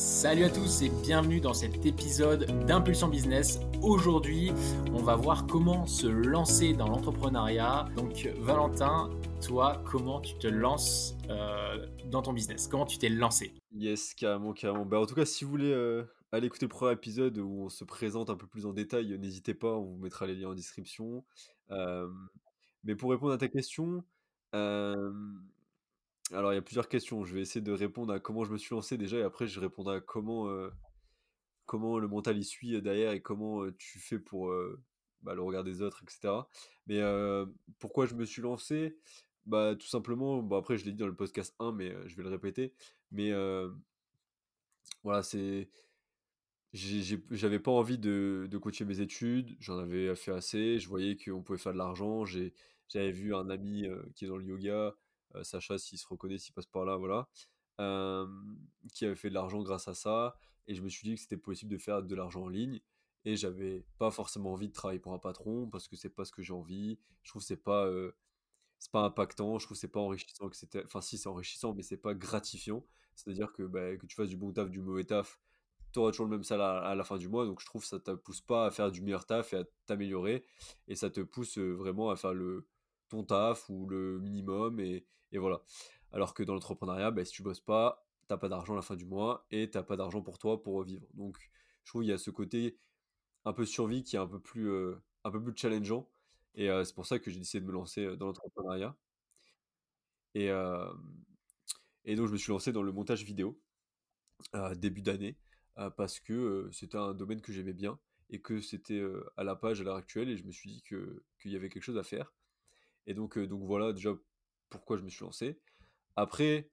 Salut à tous et bienvenue dans cet épisode d'Impulsion Business. Aujourd'hui, on va voir comment se lancer dans l'entrepreneuriat. Donc Valentin, toi, comment tu te lances euh, dans ton business? Comment tu t'es lancé? Yes, carrément, carrément. Bah, en tout cas, si vous voulez euh, aller écouter le premier épisode où on se présente un peu plus en détail, n'hésitez pas, on vous mettra les liens en description. Euh, mais pour répondre à ta question, alors, il y a plusieurs questions. Je vais essayer de répondre à comment je me suis lancé déjà, et après, je répondrai à comment, euh, comment le mental y suit euh, derrière et comment euh, tu fais pour bah, le regard des autres, etc. Mais pourquoi je me suis lancé? Bah, Tout simplement, bon, après, je l'ai dit dans le podcast 1, mais je vais le répéter. Mais voilà, c'est. J'avais pas envie de, de coacher mes études, j'en avais fait assez, je voyais qu'on pouvait faire de l'argent, j'avais vu un ami qui est dans le yoga, Sacha, s'il se reconnaît, s'il passe par là, voilà, qui avait fait de l'argent grâce à ça. Et je me suis dit que c'était possible de faire de l'argent en ligne. Et j'avais pas forcément envie de travailler pour un patron parce que c'est pas ce que j'ai envie. Je trouve c'est pas, euh, c'est pas impactant. Je trouve c'est pas enrichissant. Que c'était... Enfin, si, c'est enrichissant, mais c'est pas gratifiant. C'est-à-dire que, bah, que tu fasses du bon taf, du mauvais taf, tu auras toujours le même salaire à la fin du mois. Donc je trouve que ça te pousse pas à faire du meilleur taf et à t'améliorer. Et ça te pousse euh, vraiment à faire le, ton taf ou le minimum et, voilà. Alors que dans l'entrepreneuriat, bah, si tu bosses pas, t'as pas d'argent à la fin du mois et t'as pas d'argent pour toi pour revivre. Donc je trouve qu'il y a ce côté un peu survie qui est un peu plus, un peu plus challengeant. Et c'est pour ça que j'ai décidé de me lancer dans l'entrepreneuriat. Et, et donc je me suis lancé dans le montage vidéo début d'année parce que c'était un domaine que j'aimais bien et que c'était à la page à l'heure actuelle et je me suis dit qu'il y avait quelque chose à faire. Et donc, donc voilà déjà pourquoi je me suis lancé. Après,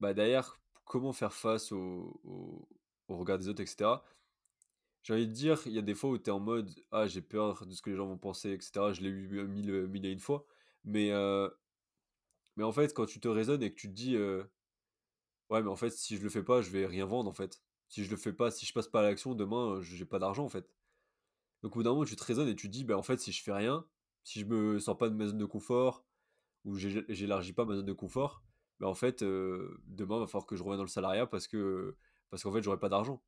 bah derrière, comment faire face au, regard des autres, etc. J'ai envie de dire, il y a des fois où tu es en mode Ah, j'ai peur de ce que les gens vont penser, etc. Je l'ai eu mille, mille et une fois. Mais, euh, mais en fait, quand tu te raisonnes et que tu te dis euh, Ouais, mais en fait, si je le fais pas, je vais rien vendre, en fait. Si je le fais pas, si je passe pas à l'action, demain, j'ai pas d'argent, en fait. Donc au bout d'un moment, tu te raisonnes et tu te dis Bah en fait, si je fais rien, si je me sens pas de ma zone de confort ou j'élargis pas ma zone de confort, ben en fait, euh, demain, il va falloir que je revienne dans le salariat parce que parce qu'en fait, j'aurai pas d'argent.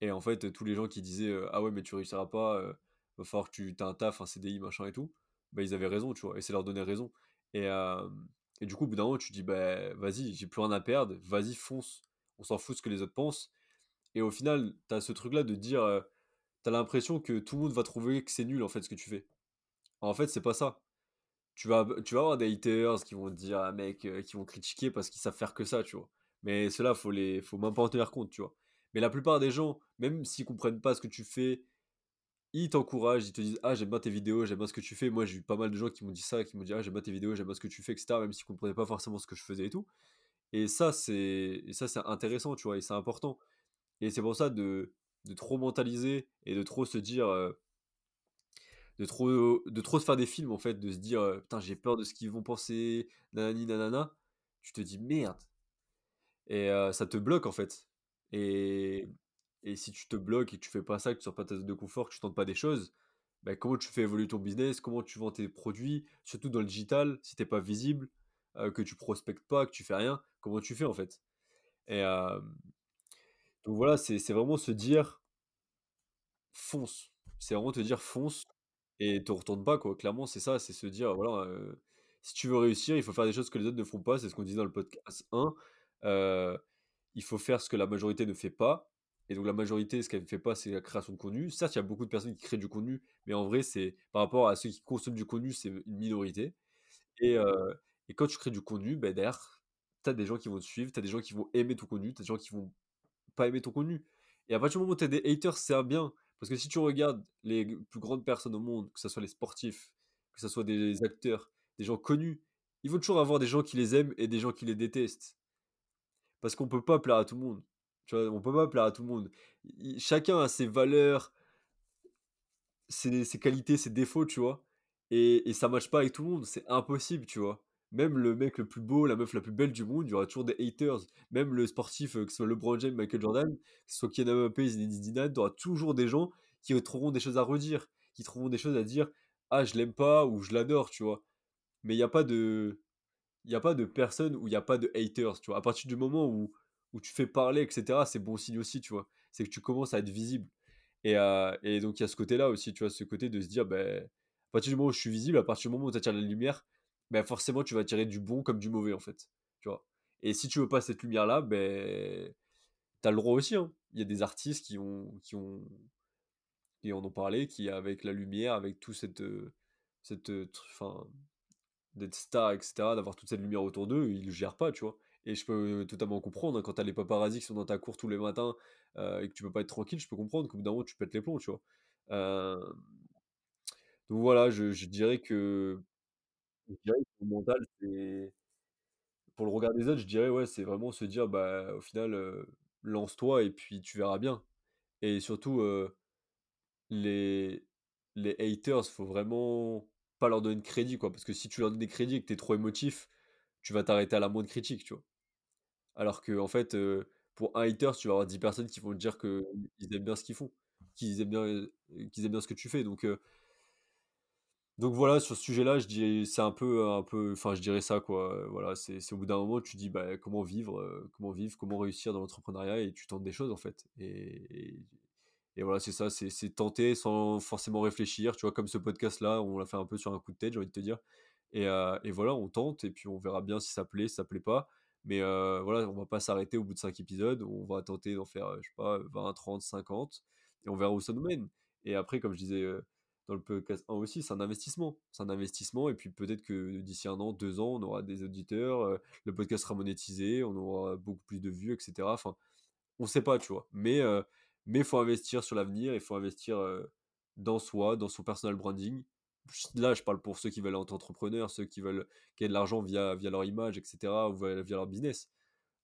Et en fait, tous les gens qui disaient euh, ah ouais, mais tu réussiras pas, euh, va falloir que tu aies un taf, un CDI, machin et tout, ben ils avaient raison, tu vois, et c'est leur donner raison. Et, et du coup, au bout d'un moment, tu dis bah vas-y, j'ai plus rien à perdre, vas-y, fonce, on s'en fout ce que les autres pensent. Et au final, tu as ce truc-là de dire, tu as l'impression que tout le monde va trouver que c'est nul en fait ce que tu fais. En fait, c'est pas ça. Tu vas, tu vas avoir des haters qui vont dire, ah, mec, euh, qui vont critiquer parce qu'ils savent faire que ça, tu vois. Mais cela, faut les, faut même pas en tenir compte, tu vois. Mais la plupart des gens, même s'ils comprennent pas ce que tu fais, ils t'encouragent, ils te disent, ah, j'aime bien tes vidéos, j'aime bien ce que tu fais. Moi, j'ai eu pas mal de gens qui m'ont dit ça, qui m'ont dit, ah, j'aime bien tes vidéos, j'aime bien ce que tu fais, etc. Même s'ils comprenaient pas forcément ce que je faisais et tout. Et ça, c'est, ça, c'est intéressant, tu vois, et c'est important. Et c'est pour ça de, de trop mentaliser et de trop se dire, euh, de trop, de trop se faire des films en fait, de se dire putain j'ai peur de ce qu'ils vont penser, nanani nanana, tu te dis merde. Et ça te bloque en fait. Et, et si tu te bloques et que tu fais pas ça, que tu sors pas ta zone de confort, que tu tentes pas des choses, bah, comment tu fais évoluer ton business, comment tu vends tes produits, surtout dans le digital, si t'es pas visible, que tu prospectes pas, que tu fais rien, comment tu fais en fait? Et donc voilà, c'est vraiment se dire fonce. C'est vraiment te dire fonce, et te retourne pas, quoi. Clairement, c'est ça, c'est se dire, voilà, si tu veux réussir, il faut faire des choses que les autres ne font pas. C'est ce qu'on disait dans le podcast 1. il faut faire ce que la majorité ne fait pas. Et donc la majorité, ce qu'elle ne fait pas, c'est la création de contenu. Certes, il y a beaucoup de personnes qui créent du contenu, mais en vrai, c'est par rapport à ceux qui consomment du contenu, c'est une minorité. Et, et quand tu crées du contenu, ben, derrière, tu as des gens qui vont te suivre, tu as des gens qui vont aimer ton contenu, tu as des gens qui vont pas aimer ton contenu. Et à partir du moment où tu as des haters, c'est bien. Parce que si tu regardes les plus grandes personnes au monde, que ce soit les sportifs, que ce soit des acteurs, des gens connus, il faut toujours avoir des gens qui les aiment et des gens qui les détestent. Parce qu'on peut pas plaire à tout le monde. Tu vois, on peut pas plaire à tout le monde. Chacun a ses valeurs, ses, qualités, ses défauts, tu vois. Et, et ça marche pas avec tout le monde. C'est impossible, tu vois. Même le mec le plus beau, la meuf la plus belle du monde, il y aura toujours des haters. Même le sportif, euh, que ce soit LeBron James, Michael Jordan, que ce soit Kylian Mbappé, Zinedine Zidane, il y aura toujours des gens qui trouveront des choses à redire, qui trouveront des choses à dire ah je l'aime pas ou je l'adore, tu vois. Mais il n'y a pas de il a pas de personne où il n'y a pas de haters, tu vois. À partir du moment où, où tu fais parler, etc., c'est bon signe aussi, tu vois. C'est que tu commences à être visible. Et, euh, et donc, il y a ce côté-là aussi, tu vois, ce côté de se dire, ben, à partir du moment où je suis visible, à partir du moment où tu attires la lumière, ben, forcément, tu vas tirer du bon comme du mauvais, en fait. Tu vois. Et si tu veux pas cette lumière-là, ben, tu as le droit aussi. Hein. Il y a des artistes qui ont, qui ont, qui en ont parlé, qui, avec la lumière, avec tout cette, cette, enfin, d'être star, etc., d'avoir toute cette lumière autour d'eux, ils le gèrent pas, tu vois. Et je peux totalement comprendre, hein, quand t'as les paparazzi qui sont dans ta cour tous les matins et que tu peux pas être tranquille, je peux comprendre qu'au bout d'un moment, tu pètes les plombs, tu vois. Donc voilà, je dirais que, Pour le regard des autres, je dirais, ouais, c'est vraiment se dire, bah, au final, lance-toi et puis tu verras bien. Et surtout, les, les haters, faut vraiment pas leur donner de crédit, quoi. Parce que si tu leur donnes des crédits et que t'es trop émotif, tu vas t'arrêter à la moindre critique, tu vois. Alors que, en fait, pour un hater, tu vas avoir 10 personnes qui vont te dire qu'ils aiment bien ce qu'ils font, qu'ils aiment bien, aiment bien ce que tu fais. Donc, donc voilà, sur ce sujet-là, je dirais, c'est un peu, un peu, enfin, je dirais ça, quoi. Voilà, c'est, au bout d'un moment, tu dis, bah, comment vivre, comment vivre, comment réussir dans l'entrepreneuriat, et tu tentes des choses, en fait. Et, et, voilà, c'est ça, c'est, tenter sans forcément réfléchir, tu vois, comme ce podcast-là, on l'a fait un peu sur un coup de tête, j'ai envie de te dire. Et, et voilà, on tente, et puis on verra bien si ça plaît, si ça plaît pas. Mais voilà, on va pas s'arrêter au bout de 5 épisodes, on va tenter d'en faire, je sais pas, 20, 30, 50, et on verra où ça nous mène. Et après, comme je disais dans le podcast 1 aussi, c'est un investissement. C'est un investissement, et puis peut-être que d'ici un an, deux ans, on aura des auditeurs, le podcast sera monétisé, on aura beaucoup plus de vues, etc. Enfin, on sait pas, tu vois. Mais il faut investir sur l'avenir, il faut investir dans soi, dans son personal branding. Là, je parle pour ceux qui veulent être entrepreneurs, ceux qui veulent gagner de l'argent via, via leur image, etc., ou via, leur business.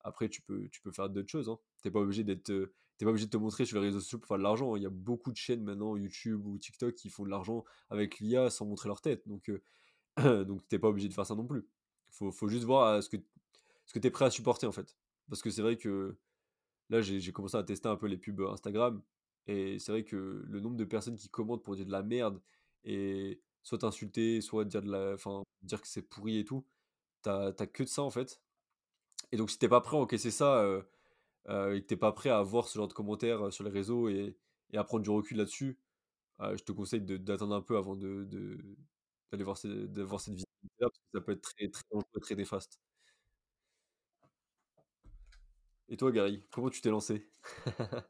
Après, tu peux, tu peux faire d'autres choses. Hein. Tu n'es pas obligé d'être t'es pas obligé de te montrer sur les réseaux sociaux pour faire de l'argent. Il y a beaucoup de chaînes maintenant, YouTube ou TikTok, qui font de l'argent avec l'IA sans montrer leur tête. Donc, euh, donc t'es pas obligé de faire ça non plus. Faut, faut juste voir ce que, ce que tu es prêt à supporter en fait. Parce que c'est vrai que là, j'ai commencé à tester un peu les pubs Instagram. Et c'est vrai que le nombre de personnes qui commentent pour dire de la merde et soit t'insulter, soit dire, de la, dire que c'est pourri et tout, t'as que de ça en fait. Et donc si t'es pas prêt à encaisser ça, euh, et que t'es pas prêt à voir ce genre de commentaires euh, sur les réseaux et, et à prendre du recul là-dessus, euh, je te conseille d'attendre un peu avant de, d'aller voir, voir cette vidéo là parce que ça peut être très, très dangereux, très néfaste. Et toi, Gary, comment tu t'es lancé?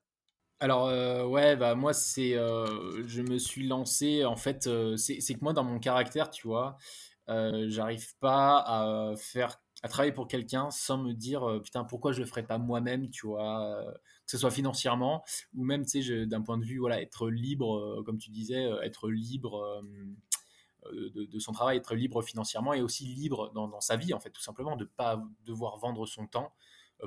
Alors ouais, bah moi c'est, je me suis lancé en fait, c'est c'est que moi dans mon caractère, tu vois, j'arrive pas à faire à travailler pour quelqu'un sans me dire euh, putain pourquoi je le ferais pas moi-même tu vois euh, que ce soit financièrement ou même tu sais d'un point de vue voilà être libre euh, comme tu disais être libre de, son travail être libre financièrement et aussi libre dans, sa vie en fait tout simplement de pas devoir vendre son temps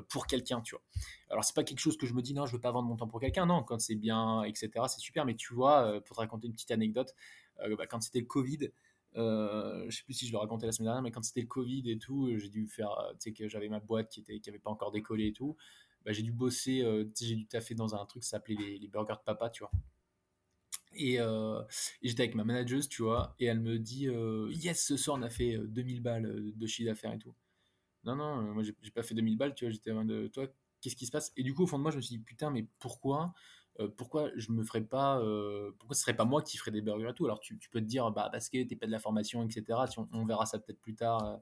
pour quelqu'un tu vois. Alors c'est pas quelque chose que je me dis non je veux pas vendre mon temps pour quelqu'un. Non quand c'est bien etc c'est super. Mais tu vois pour te raconter une petite anecdote bah, quand c'était le Covid euh, je sais plus si je le racontais la semaine dernière, mais quand c'était le Covid et tout, j'ai dû faire, euh, tu sais, que j'avais ma boîte qui était, qui avait pas encore décollé et tout. Bah, j'ai dû bosser, euh, j'ai dû taffer dans un truc qui s'appelait les, burgers de papa, tu vois. Et, j'étais avec ma manageuse, tu vois, et elle me dit Yes, ce soir on a fait 2000 balles de chiffre d'affaires et tout. Non, non, moi j'ai pas fait 2000 balles, tu vois, j'étais de toi, qu'est-ce qui se passe? Et du coup, au fond de moi, je me suis dit Putain, mais pourquoi euh, pourquoi je me ferais pas, euh, pourquoi ce serait pas moi qui ferais des burgers et tout? Alors tu, peux te dire, bah parce que t'es pas de la formation, etc. on, verra ça peut-être plus tard euh,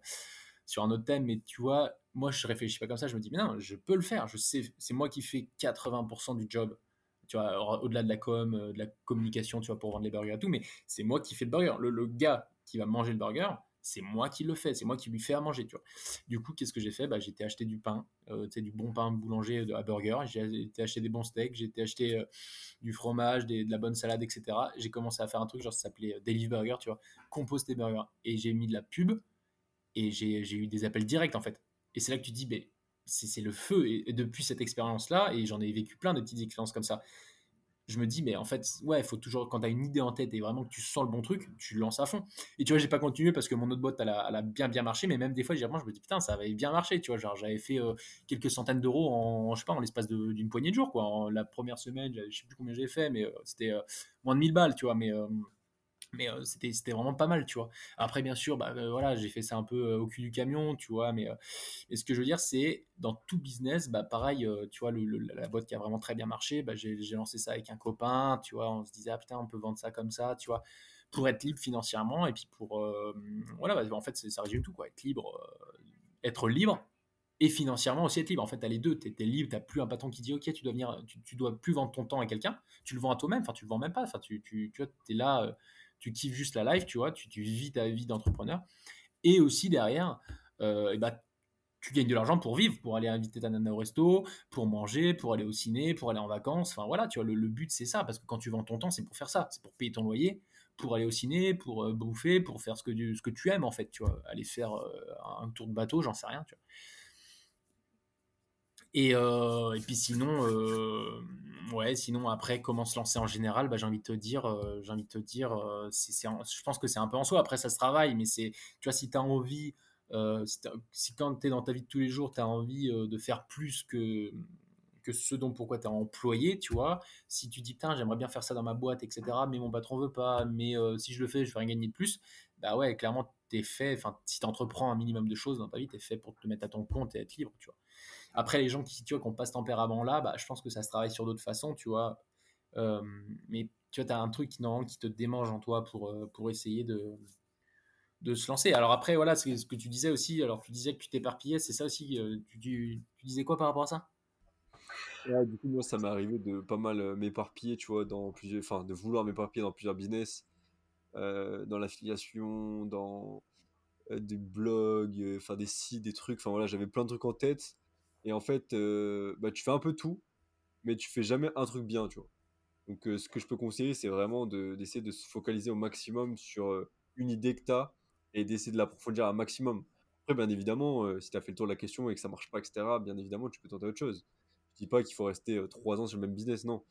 sur un autre thème, mais tu vois, moi je réfléchis pas comme ça. Je me dis, mais non, je peux le faire. Je sais, c'est moi qui fais 80% du job. Tu vois, au-delà de la com, de la communication, tu vois, pour vendre les burgers et tout, mais c'est moi qui fais le burger. le gars qui va manger le burger, c'est moi qui le fais, c'est moi qui lui fais à manger, tu vois. Du coup, qu'est-ce que j'ai fait? Bah, J'ai été acheter du pain, euh, du bon pain boulanger à burger, j'ai été acheter des bons steaks, j'ai été acheter euh, du fromage, de la bonne salade, etc. J'ai commencé à faire un truc, genre ça s'appelait euh, Delive Burger, tu vois, composter burger. Et j'ai mis de la pub et j'ai eu des appels directs, en fait. Et c'est là que tu dis, ben, c'est le feu. et depuis cette expérience-là, et j'en ai vécu plein de petites expériences comme ça, je me dis, mais en fait, ouais, il faut toujours, quand tu as une idée en tête et vraiment que tu sens le bon truc, tu lances à fond. Et tu vois, j'ai pas continué parce que mon autre boîte, elle a, bien, bien marché, mais même des fois, je me dis, putain, ça avait bien marché, tu vois, genre, j'avais fait euh, quelques centaines d'euros en, je sais pas, en l'espace d'une poignée de jours, quoi. En, la première semaine, je sais plus combien j'ai fait, mais euh, c'était euh, moins de 1000 balles, tu vois, mais, mais c'était c'était vraiment pas mal tu vois après bien sûr bah voilà j'ai fait ça un peu au cul du camion tu vois mais et ce que je veux dire c'est dans tout business bah pareil tu vois la boîte qui a vraiment très bien marché bah, j'ai lancé ça avec un copain tu vois on se disait ah putain on peut vendre ça comme ça tu vois pour être libre financièrement et puis pour voilà bah, en fait ça résume tout quoi être libre être libre et financièrement aussi être libre. En fait, tu as les deux. Tu es, libre, tu n'as plus un patron qui dit Ok, tu dois, venir, tu, dois plus vendre ton temps à quelqu'un. Tu le vends à toi-même. Enfin, tu le vends même pas. Enfin, tu, tu, tu es là, tu kiffes juste la life, tu vois, tu, vis ta vie d'entrepreneur. Et aussi derrière, euh, bah, tu gagnes de l'argent pour vivre, pour aller inviter ta nana au resto, pour manger, pour aller au ciné, pour aller en vacances. Enfin voilà, tu vois, le, but c'est ça, parce que quand tu vends ton temps, c'est pour faire ça, c'est pour payer ton loyer, pour aller au ciné, pour euh, bouffer, pour faire ce que, tu, ce que tu aimes en fait, tu vois, aller faire euh, un tour de bateau, j'en sais rien, tu vois. Et, euh, et, puis sinon, euh, ouais, sinon après comment se lancer en général, bah, j'ai envie de te dire, euh, te dire, je pense que c'est un peu en soi. Après ça se travaille, mais c'est, tu vois, si tu as envie, si, si, quand tu es dans ta vie de tous les jours, tu as envie de faire plus que que ce dont pourquoi tu es employé, tu vois. Si tu dis, putain, j'aimerais bien faire ça dans ma boîte, etc., mais mon patron veut pas, mais si je le fais, je vais rien gagner de plus, bah ouais, clairement, tu es fait, enfin, si tu entreprends un minimum de choses dans ta vie, tu es fait pour te mettre à ton compte et être libre, tu vois. Après, les gens qui, tu vois, qui n'ont pas ce tempérament-là, bah, je pense que ça se travaille sur d'autres façons, tu vois. Euh, mais tu vois, tu as un truc qui, te démange en toi pour, euh, pour essayer de, de se lancer. Alors après, voilà, c'est ce que tu disais aussi. Alors, tu disais que tu t'éparpillais, c'est ça aussi. Euh, tu, disais quoi par rapport à ça? Du coup, moi, ça m'est arrivé de pas mal m'éparpiller, tu vois, dans plusieurs, enfin, de vouloir m'éparpiller dans plusieurs business, dans l'affiliation, dans des blogs, enfin, des sites, des trucs. Enfin, voilà, j'avais plein de trucs en tête. Et en fait, euh, bah, tu fais un peu tout, mais tu fais jamais un truc bien, tu vois. Donc, euh, ce que je peux conseiller, c'est vraiment d'essayer de, se focaliser au maximum sur euh, une idée que tu as et d'essayer de l'approfondir un maximum. Après, bien évidemment, si tu as fait le tour de la question et que ça marche pas, etc., bien évidemment, tu peux tenter autre chose. Je dis pas qu'il faut rester trois ans sur le même business, non.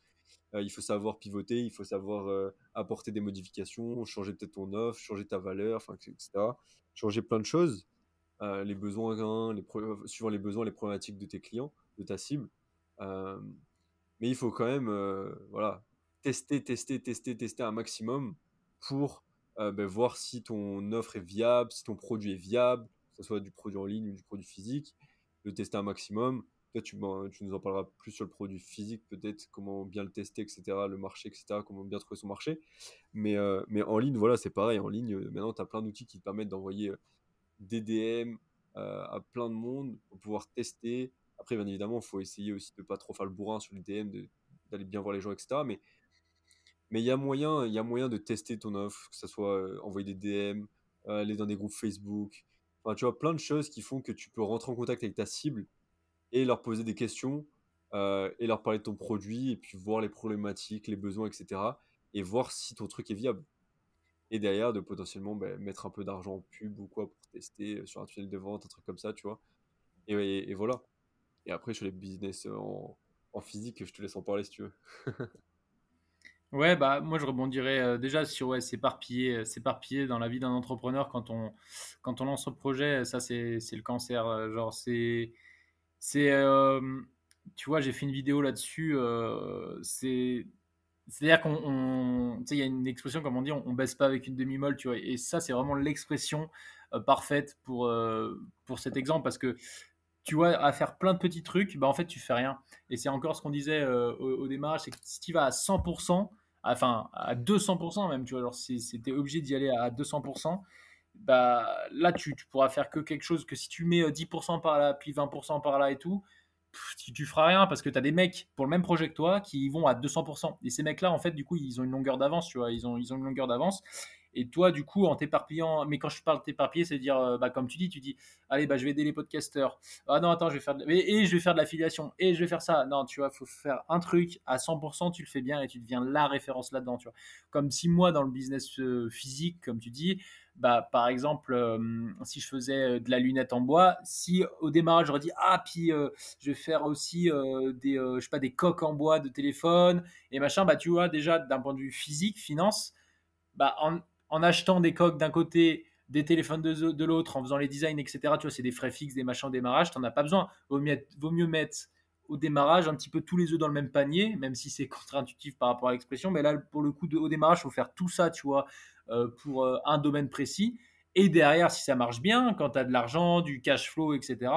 il faut savoir pivoter, il faut savoir apporter des modifications, changer peut-être ton offre, changer ta valeur, etc. Changer plein de choses. Euh, les besoins, les suivant les besoins, les problématiques de tes clients, de ta cible. Euh, mais il faut quand même euh, voilà, tester, tester, tester, tester un maximum pour ben, voir si ton offre est viable, si ton produit est viable, que ce soit du produit en ligne ou du produit physique, de tester un maximum. Toi, tu, tu nous en parleras plus sur le produit physique, peut-être comment bien le tester, etc., le marché, etc., comment bien trouver son marché. Mais, mais en ligne, voilà, c'est pareil. En ligne, maintenant, tu as plein d'outils qui te permettent d'envoyer DDM euh, à plein de monde pour pouvoir tester. Après, bien évidemment, il faut essayer aussi de pas trop faire le bourrin sur les DM, d'aller bien voir les gens, etc. Mais mais il y a moyen, il y a moyen de tester ton offre, que ce soit euh, envoyer des DM, euh, aller dans des groupes Facebook. Enfin, tu vois, plein de choses qui font que tu peux rentrer en contact avec ta cible et leur poser des questions et leur parler de ton produit et puis voir les problématiques, les besoins, etc. Et voir si ton truc est viable et derrière de potentiellement bah, mettre un peu d'argent en pub ou quoi pour tester euh, sur un tunnel de vente, un truc comme ça, tu vois. Et, voilà. Et après, sur les business euh, en, physique, je te laisse en parler si tu veux. ouais, bah moi je rebondirais euh, déjà sur ouais, s'éparpiller, s'éparpiller dans la vie d'un entrepreneur quand on, quand on lance un projet, ça c'est, le cancer. genre, c'est. c'est tu vois, j'ai fait une vidéo là-dessus. c'est c'est-à-dire qu'on, il y a une expression comme on dit, on, baisse pas avec une demi-molle, tu vois. Et ça, c'est vraiment l'expression euh, parfaite pour euh, pour cet exemple parce que tu vois, à faire plein de petits trucs, bah en fait, tu fais rien. Et c'est encore ce qu'on disait euh, au, démarrage, c'est que si tu vas à 100%, enfin à 200% même, tu vois, alors si c'était obligé d'y aller à 200%, bah là, tu, tu pourras faire que quelque chose que si tu mets 10% par là, puis 20% par là et tout, tu, feras rien parce que tu as des mecs pour le même projet que toi qui vont à 200%. Et ces mecs-là, en fait, du coup, ils ont une longueur d'avance, tu vois, ils ont, ils ont une longueur d'avance. Et toi, du coup, en t'éparpillant, mais quand je parle t'éparpiller, c'est dire, euh, bah, comme tu dis, tu dis, allez, bah, je vais aider les podcasteurs. Ah non, attends, je vais faire, de... et, je vais faire de l'affiliation, et je vais faire ça. Non, tu vois, faut faire un truc à 100%, tu le fais bien et tu deviens la référence là-dedans, tu vois. Comme si moi, dans le business euh, physique, comme tu dis, bah, par exemple, euh, si je faisais euh, de la lunette en bois, si au démarrage j'aurais dit ah puis euh, je vais faire aussi des je sais pas des coques en bois de téléphone et machin, bah tu vois déjà d'un point de vue physique, finance, bah en, achetant des coques d'un côté, des téléphones de, de l'autre, en faisant les designs, etc. Tu vois, c'est des frais fixes, des machins au démarrage, t'en as pas besoin. Vaut mieux, vaut mieux mettre au démarrage un petit peu tous les œufs dans le même panier, même si c'est contre-intuitif par rapport à l'expression. Mais là, pour le coup, au démarrage, il faut faire tout ça, tu vois, euh, pour euh, un domaine précis. Et derrière, si ça marche bien, quand tu as de l'argent, du cash flow, etc.,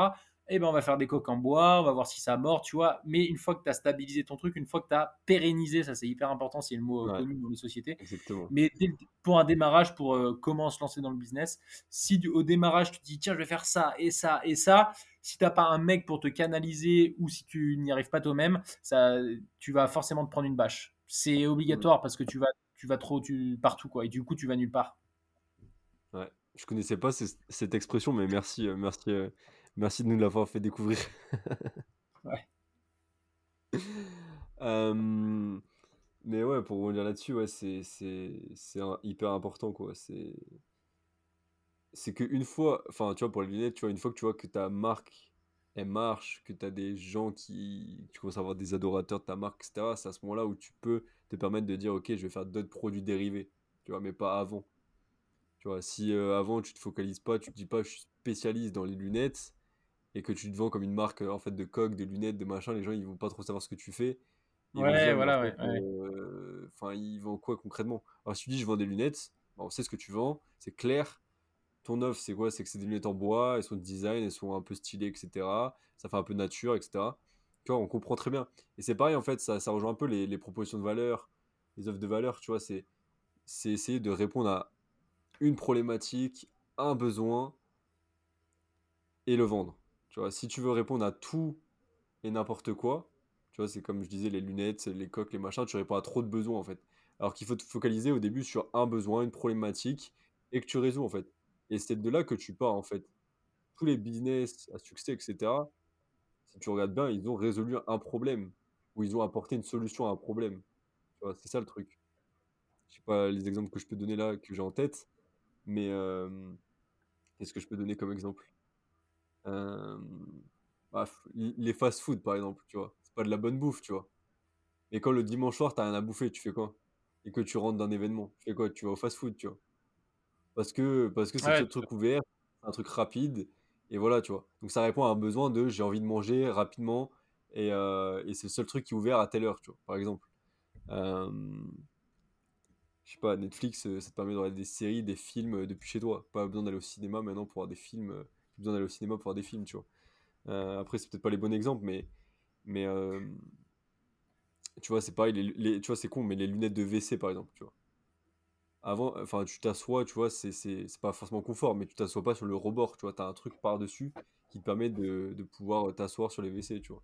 eh ben, on va faire des coques en bois, on va voir si ça mord, tu vois. Mais une fois que tu as stabilisé ton truc, une fois que tu as pérennisé, ça c'est hyper important, c'est le mot euh, connu dans les sociétés. Exactement. Mais pour un démarrage, pour euh, comment se lancer dans le business, si au démarrage tu te dis tiens, je vais faire ça et ça et ça, si tu n'as pas un mec pour te canaliser ou si tu n'y arrives pas toi-même, ça, tu vas forcément te prendre une bâche. C'est obligatoire parce que tu vas, tu vas trop tu, partout quoi, et du coup tu vas nulle part. Ouais, je connaissais pas cette expression, mais merci, euh, merci. De nous l'avoir fait découvrir. ouais. mais ouais, pour revenir là-dessus, ouais, c'est, hyper important, quoi. C'est, c'est qu'une fois, enfin, tu vois, pour les lunettes, tu vois, une fois que tu vois que ta marque, elle marche, que tu as des gens qui, tu commences à avoir des adorateurs de ta marque, etc., c'est à ce moment-là où tu peux te permettre de dire, ok, je vais faire d'autres produits dérivés, tu vois, mais pas avant. Tu vois, si euh, avant tu te focalises pas, tu te dis pas, je suis spécialiste dans les lunettes, et que tu te vends comme une marque en fait de coques, de lunettes, de machin, les gens ils vont pas trop savoir ce que tu fais. ouais, voilà, ouais. Euh, enfin, ils vendent quoi concrètement? Alors, si tu dis je vends des lunettes, bah, on sait ce que tu vends, c'est clair. Ton offre, c'est quoi? C'est que c'est des lunettes en bois, elles sont de design, elles sont un peu stylées, etc. Ça fait un peu nature, etc. Tu vois, on comprend très bien. Et c'est pareil, en fait, ça, ça rejoint un peu les, les, propositions de valeur, les offres de valeur, tu vois, c'est essayer de répondre à une problématique, un besoin et le vendre si tu veux répondre à tout et n'importe quoi, tu vois, c'est comme je disais, les lunettes, les coques, les machins, tu réponds à trop de besoins en fait. Alors qu'il faut te focaliser au début sur un besoin, une problématique, et que tu résous en fait. Et c'est de là que tu pars en fait. Tous les business à succès, etc., si tu regardes bien, ils ont résolu un problème, ou ils ont apporté une solution à un problème. C'est ça le truc. Je sais pas les exemples que je peux donner là, que j'ai en tête, mais euh, qu'est-ce que je peux donner comme exemple? Bah, les fast-food, par exemple, tu vois. C'est pas de la bonne bouffe, tu vois. Et quand le dimanche soir, t'as rien à bouffer, tu fais quoi? Et que tu rentres d'un événement, tu fais quoi? Tu vas au fast-food, tu vois. Parce que parce que c'est un truc ouvert, un truc rapide, et voilà, tu vois. Donc ça répond à un besoin de j'ai envie de manger rapidement, et, euh, et c'est le seul truc qui est ouvert à telle heure, tu vois, par exemple. Euh, je sais pas, Netflix, ça te permet de regarder des séries, des films depuis chez toi. Pas besoin d'aller au cinéma maintenant pour voir des films besoin d'aller au cinéma pour voir des films, tu vois. Euh, après, c'est peut-être pas les bons exemples, mais, mais euh, tu vois, c'est pareil, les, tu vois, c'est con, mais les lunettes de WC, par exemple, tu vois. Avant, enfin, tu t'assois, tu vois, c'est pas forcément confort, mais tu t'assois pas sur le rebord, tu vois, t'as un truc par-dessus qui te permet de, de pouvoir t'asseoir sur les WC, tu vois.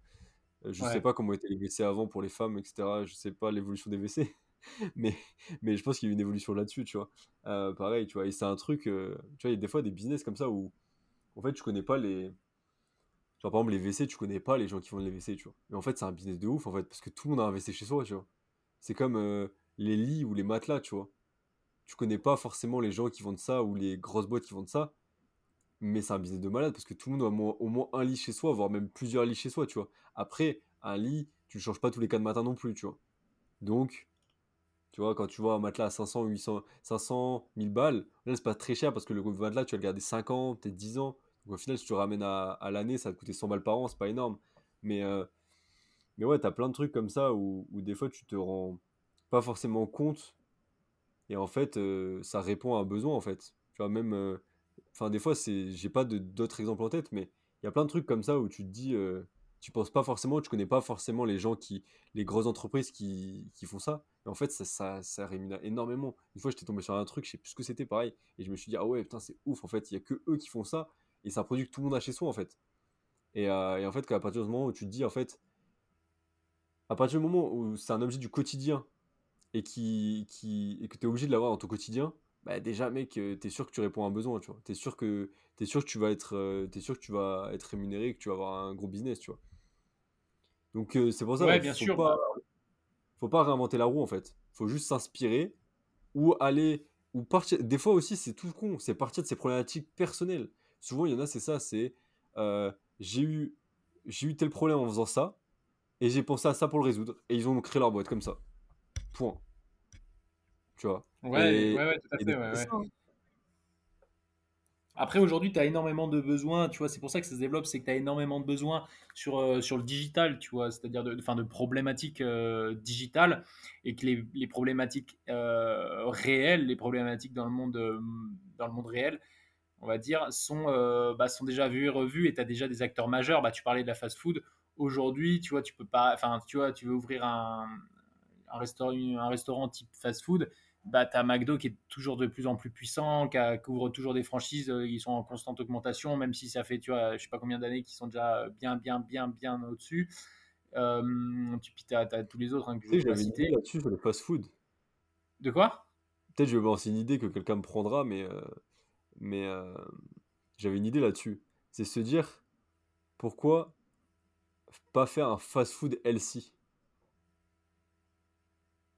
Euh, je sais pas comment étaient les WC avant pour les femmes, etc. Je sais pas l'évolution des WC, mais, mais je pense qu'il y a eu une évolution là-dessus, tu vois. pareil, tu vois, et c'est un truc, tu vois, il y a des fois des business comme ça où en fait, tu connais pas les. Par exemple, les WC, tu connais pas les gens qui font les WC, tu vois. Mais en fait, c'est un business de ouf, en fait, parce que tout le monde a un WC chez soi, tu vois. C'est comme euh, les lits ou les matelas, tu vois. Tu connais pas forcément les gens qui vendent ça ou les grosses boîtes qui vendent ça, mais c'est un business de malade parce que tout le monde a au moins, un lit chez soi, voire même plusieurs lits chez soi, tu vois. Après, un lit, tu le changes pas tous les 4 matins non plus, tu vois. Donc, tu vois, quand tu vois un matelas à 500, 800, 500, 1000 balles, là, c'est pas très cher parce que le matelas, tu vas le garder 5 ans, peut-être 10 ans. Donc au final, si tu ramènes à, l'année, ça te coûter 100 balles par an, c'est pas énorme. Mais, euh, mais ouais, t'as plein de trucs comme ça où, des fois, tu te rends pas forcément compte. Et en fait, euh, ça répond à un besoin, en fait. Tu vois, même. Euh, enfin, des fois, j'ai pas d'autres exemples en tête, mais il y a plein de trucs comme ça où tu te dis tu penses pas forcément, tu connais pas forcément les gens qui, les grosses entreprises qui, qui font ça. Mais en fait, ça, ça, ça rémunère énormément. Une fois, j'étais tombé sur un truc, je sais plus ce que c'était pareil. Et je me suis dit, ah ouais, putain, c'est ouf. En fait, il y a que eux qui font ça. Et c'est un produit que tout le monde a chez soi, en fait. Et, euh, et en fait, à partir du moment où tu te dis, en fait, à partir du moment où c'est un objet du quotidien et, qui, qui, et que tu es obligé de l'avoir dans ton quotidien, bah déjà, mec, euh, tu es sûr que tu réponds à un besoin, tu vois. Tu es sûr que, es sûr que tu vas être, euh, es sûr que tu vas être rémunéré, que tu vas avoir un gros business, tu vois. Donc euh, c'est pour ça ouais, bien faut sûr. Pas, faut pas réinventer la roue en fait. Faut juste s'inspirer ou aller ou partir. Des fois aussi c'est tout con, c'est partir de ses problématiques personnelles. Souvent il y en a c'est ça, c'est euh, j'ai eu j'ai eu tel problème en faisant ça et j'ai pensé à ça pour le résoudre et ils ont créé leur boîte comme ça. Point. Tu vois? Ouais, ouais, ouais, tout à fait. Ouais, ouais. Après, aujourd'hui, tu as énormément de besoins, tu vois, c'est pour ça que ça se développe, c'est que tu as énormément de besoins sur, euh, sur le digital, tu vois, c'est-à-dire de, enfin, de problématiques euh, digitales et que les, les problématiques euh, réelles, les problématiques dans le monde, dans le monde réel, on va dire, sont, bah, sont déjà vues et revues et tu as déjà des acteurs majeurs. Bah, tu parlais de la fast-food. Aujourd'hui, tu vois, tu peux pas, enfin, tu vois, tu veux ouvrir un, un, restaurant, un restaurant type fast-food bah, tu as McDo qui est toujours de plus en plus puissant, qui couvre toujours des franchises, euh, ils sont en constante augmentation, même si ça fait, tu vois, je sais pas combien d'années qu'ils sont déjà bien, bien, bien, bien au-dessus. Euh, tu as, tous les autres hein, que je vais citer. là-dessus sur le fast-food. De quoi? Peut-être je vais avoir une idée que quelqu'un me prendra, mais, euh, mais j'avais une idée là-dessus. C'est se dire pourquoi pas faire un fast-food healthy?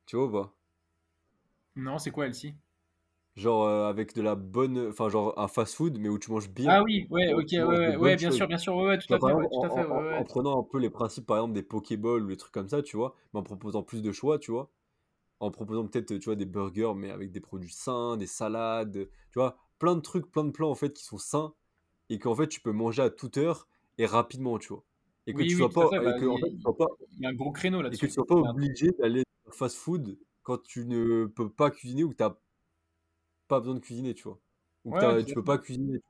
Tu vois ou pas? Non, c'est quoi elle-ci Genre euh, avec de la bonne. Enfin, genre un fast-food, mais où tu manges bien. Ah oui, ouais, ok, ouais, ouais, bien sûr, bien sûr, ouais, tout à fait, tout à fait, en, prenant un peu les principes, par exemple, des Pokéballs ou des trucs comme ça, tu vois, mais en proposant plus de choix, tu vois. En proposant peut-être, tu vois, des burgers, mais avec des produits sains, des salades, tu vois, plein de trucs, plein de plans, en fait, qui sont sains et qu'en fait, tu peux manger à toute heure et rapidement, tu vois. Et que tu sois pas. Il y a un gros créneau là-dessus. Et que tu sois pas obligé d'aller fast-food quand tu ne peux pas cuisiner ou que tu n'as pas besoin de cuisiner, tu vois. Ou que tu peux pas cuisiner.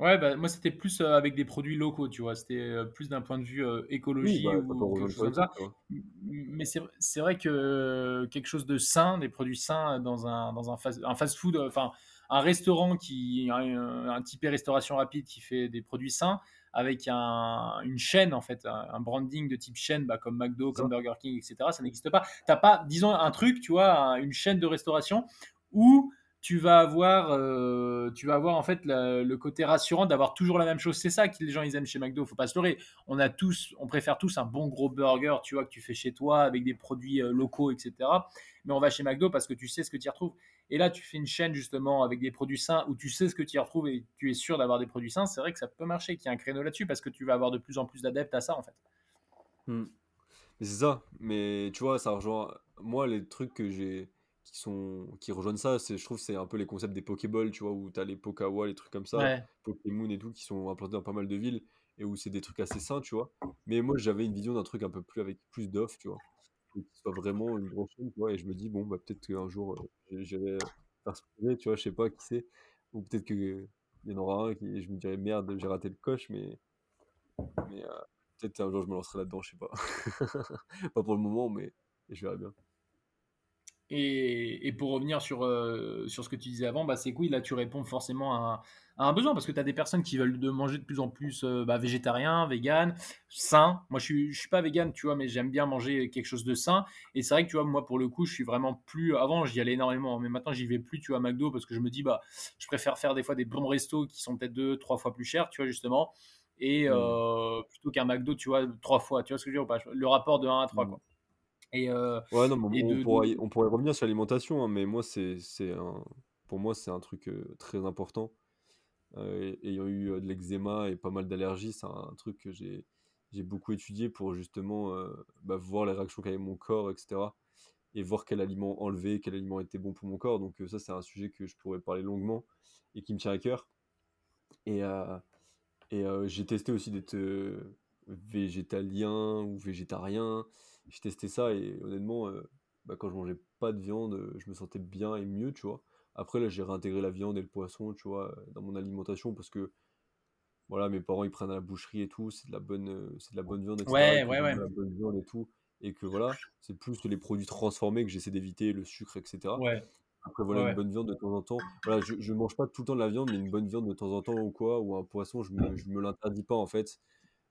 Ouais, bah, moi c'était plus euh, avec des produits locaux, tu vois. C'était euh, plus d'un point de vue euh, écologie bah, ou quelque chose comme ça. Mais c'est vrai que quelque chose de sain, des produits sains dans un, dans un fast, un fast food, enfin un restaurant qui un, un type restauration rapide qui fait des produits sains, avec une chaîne, en fait, un, branding de type chaîne, bah, comme McDo, comme Burger King, etc. Ça n'existe pas. Tu n'as pas, disons, un truc, tu vois, une chaîne de restauration où tu vas avoir, euh, tu vas avoir en fait le côté rassurant d'avoir toujours la même chose. C'est ça que les gens ils aiment chez McDo. Faut pas se leurrer. On a tous, on préfère tous un bon gros burger, tu vois, que tu fais chez toi avec des produits euh, locaux, etc. Mais on va chez McDo parce que tu sais ce que tu y retrouves. Et là, tu fais une chaîne justement avec des produits sains où tu sais ce que tu y retrouves et tu es sûr d'avoir des produits sains. C'est vrai que ça peut marcher, qu'il y a un créneau là-dessus parce que tu vas avoir de plus en plus d'adeptes à ça en fait. Hmm. Mais c'est ça. Mais tu vois, ça rejoint moi les trucs que j'ai qui sont qui rejoignent ça c'est je trouve c'est un peu les concepts des Pokéballs tu vois où tu as les Pokawa les trucs comme ça Pokémon et tout qui sont implantés dans pas mal de villes et où c'est des trucs assez sains tu vois mais moi j'avais une vision d'un truc un peu plus avec plus d'offres tu vois qui soit vraiment une grosse chaîne tu et je me dis bon bah peut-être qu'un jour euh, j'irai faire ce projet tu vois je sais pas qui c'est ou peut-être que il y en aura un qui je me dirais merde j'ai raté le coche mais mais euh, peut-être un jour je me lancerai là-dedans je sais pas. Pas pour le moment mais je verrai bien. Et, pour revenir sur, euh, sur ce que tu disais avant, bah, c'est cool, là tu réponds forcément à, un besoin parce que tu as des personnes qui veulent de manger de plus en plus euh, bah, végétarien, vegan, sain. Moi je suis, je suis pas vegan, tu vois, mais j'aime bien manger quelque chose de sain. Et c'est vrai que tu vois, moi pour le coup, je suis vraiment plus. Avant j'y allais énormément, mais maintenant j'y vais plus, tu vois, à McDo parce que je me dis, bah, je préfère faire des fois des bons restos qui sont peut-être deux, trois fois plus chers, tu vois, justement. Et mmh. euh, plutôt qu'un McDo, tu vois, trois fois, tu vois ce que je veux dire Le rapport de 1 à 3, mmh. quoi. Et, euh, ouais, non, mais on, pourrait, on, pourrait, revenir sur l'alimentation, hein, mais moi, c'est, un, pour moi, c'est un truc euh, très important. Euh, ayant eu de l'eczéma et pas mal d'allergies, c'est un, truc que j'ai, beaucoup étudié pour justement bah, voir les réactions qu'avait mon corps, etc. Et voir quel aliment enlever, quel aliment était bon pour mon corps. Donc, ça, c'est un sujet que je pourrais parler longuement et qui me tient à cœur. Et, j'ai testé aussi d'être végétalien ou végétarien j'ai testé ça et honnêtement, euh, bah, quand je mangeais pas de viande, euh, je me sentais bien et mieux, tu vois. Après, là, j'ai réintégré la viande et le poisson, tu vois, dans mon alimentation parce que, voilà, mes parents, ils prennent à la boucherie et tout, c'est de la bonne, euh, c'est de la bonne viande, etc. Ouais, ouais, ouais. la bonne viande et tout. Et que voilà, c'est plus les produits transformés que j'essaie d'éviter, le sucre, etc. Ouais. Après, voilà, une bonne viande de temps en temps. Voilà, je, je mange pas tout le temps de la viande, mais une bonne viande de temps en temps ou quoi, ou un poisson, je me, je me l'interdis pas en fait.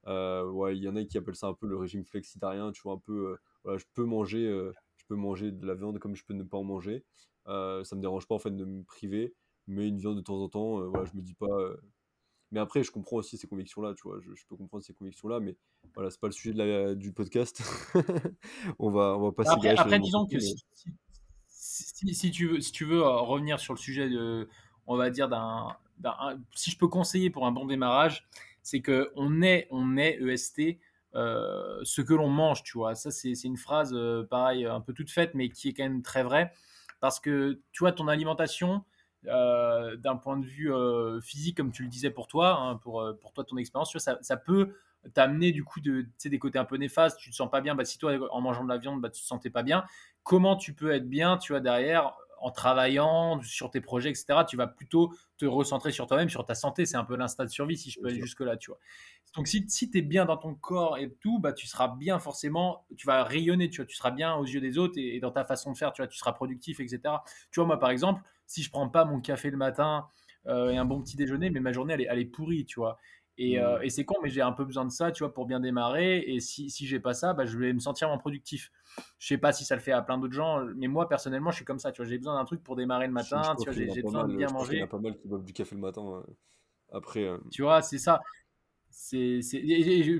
ouais, il y en a qui appellent ça un peu le régime flexitarien, tu vois, un peu voilà, je peux manger, euh, je peux manger de la viande comme je peux ne pas en manger. Euh, ça me dérange pas en fait de me priver, mais une viande de temps en temps, euh, voilà, je me dis pas. Mais après, je comprends aussi ces convictions-là, tu vois. Je, peux comprendre ces convictions-là, mais voilà, c'est pas le sujet de la, du podcast. on va, on va passer. Après, après disons que si, si, tu veux, si tu veux revenir sur le sujet de, on va dire d'un, si je peux conseiller pour un bon démarrage, c'est que on est, on est EST euh, ce que l'on mange, tu vois. Ça, c'est une phrase, euh, pareil, un peu toute faite, mais qui est quand même très vraie. Parce que, tu vois, ton alimentation, d'un point de vue physique, comme tu le disais pour toi, hein, pour, pour toi, ton expérience, ça, ça peut t'amener du coup de, des côtés un peu néfastes, tu te sens pas bien, bah, si toi en mangeant de la viande, bah, tu te sentais pas bien, comment tu peux être bien, tu vois, derrière en travaillant sur tes projets, etc., tu vas plutôt te recentrer sur toi-même, sur ta santé. C'est un peu l'instinct de survie, si je peux aller jusque-là, tu vois. Donc, si, si tu es bien dans ton corps et tout, bah, tu seras bien forcément, tu vas rayonner, tu vois, tu seras bien aux yeux des autres et, dans ta façon de faire, tu vois, tu seras productif, etc. Tu vois, moi, par exemple, si je prends pas mon café le matin euh, et un bon petit déjeuner, mais ma journée, elle est, elle est pourrie, tu vois. Euh, et, c'est con, mais j'ai un peu besoin de ça, tu vois, pour bien démarrer. Et si, si j'ai pas ça, bah, je vais me sentir moins productif. Je sais pas si ça le fait à plein d'autres gens, mais moi, personnellement, je suis comme ça, tu vois. J'ai besoin d'un truc pour démarrer le matin, tu vois, j'ai besoin de bien manger. Il y a pas mal qui boivent du café le matin. Après. Euh. Tu vois, c'est ça c'est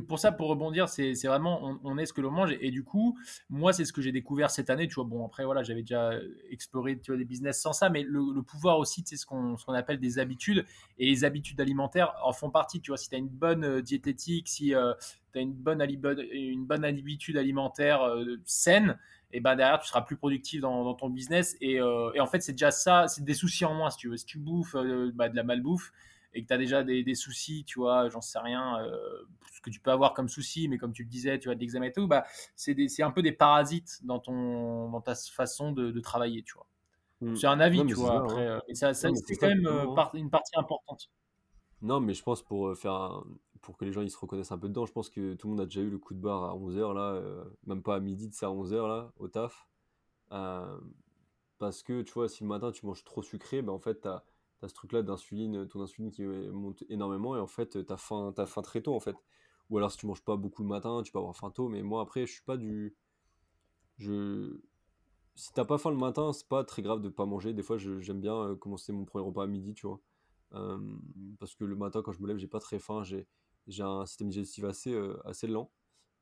pour ça pour rebondir c'est vraiment on, est ce que l'on mange. Et, du coup moi c'est ce que j'ai découvert cette année tu vois. Bon après voilà j'avais déjà exploré tu vois des business sans ça mais le, pouvoir aussi c'est ce qu'on ce appelle des habitudes. Et les habitudes alimentaires en font partie tu vois. Si tu as une bonne euh, diététique si euh, tu as une bonne une bonne habitude alimentaire euh, saine et ben derrière tu seras plus productif dans, ton business. Et, et en fait c'est déjà ça c'est des soucis en moins si tu veux. Si tu bouffes bah, de la malbouffe et que tu as déjà des, soucis, tu vois, j'en sais rien, euh, ce que tu peux avoir comme soucis, mais comme tu le disais, tu as de l'examen et tout, bah, c'est un peu des parasites dans, ton, dans ta façon de, travailler, tu vois. Hmm. C'est un avis, tu vois, après. Hein. Euh, ça, c'est quand même euh, une partie importante. Non, mais je pense pour faire pour que les gens ils se reconnaissent un peu dedans, je pense que tout le monde a déjà eu le coup de barre à 11h là, même pas à midi, c'est à 11h là, au taf. parce que tu vois, si le matin tu manges trop sucré, ben en fait, tu as, ce truc-là d'insuline, ton insuline qui monte énormément et en fait, t'as faim, as faim très tôt en fait. Ou alors si tu manges pas beaucoup le matin, tu peux avoir faim tôt. Mais moi après, je suis pas du. Je. Si t'as pas faim le matin, c'est pas très grave de pas manger. Des fois, j'aime bien euh, commencer mon premier repas à midi, tu vois. parce que le matin, quand je me lève, j'ai pas très faim. J'ai un système digestif assez, euh, assez lent.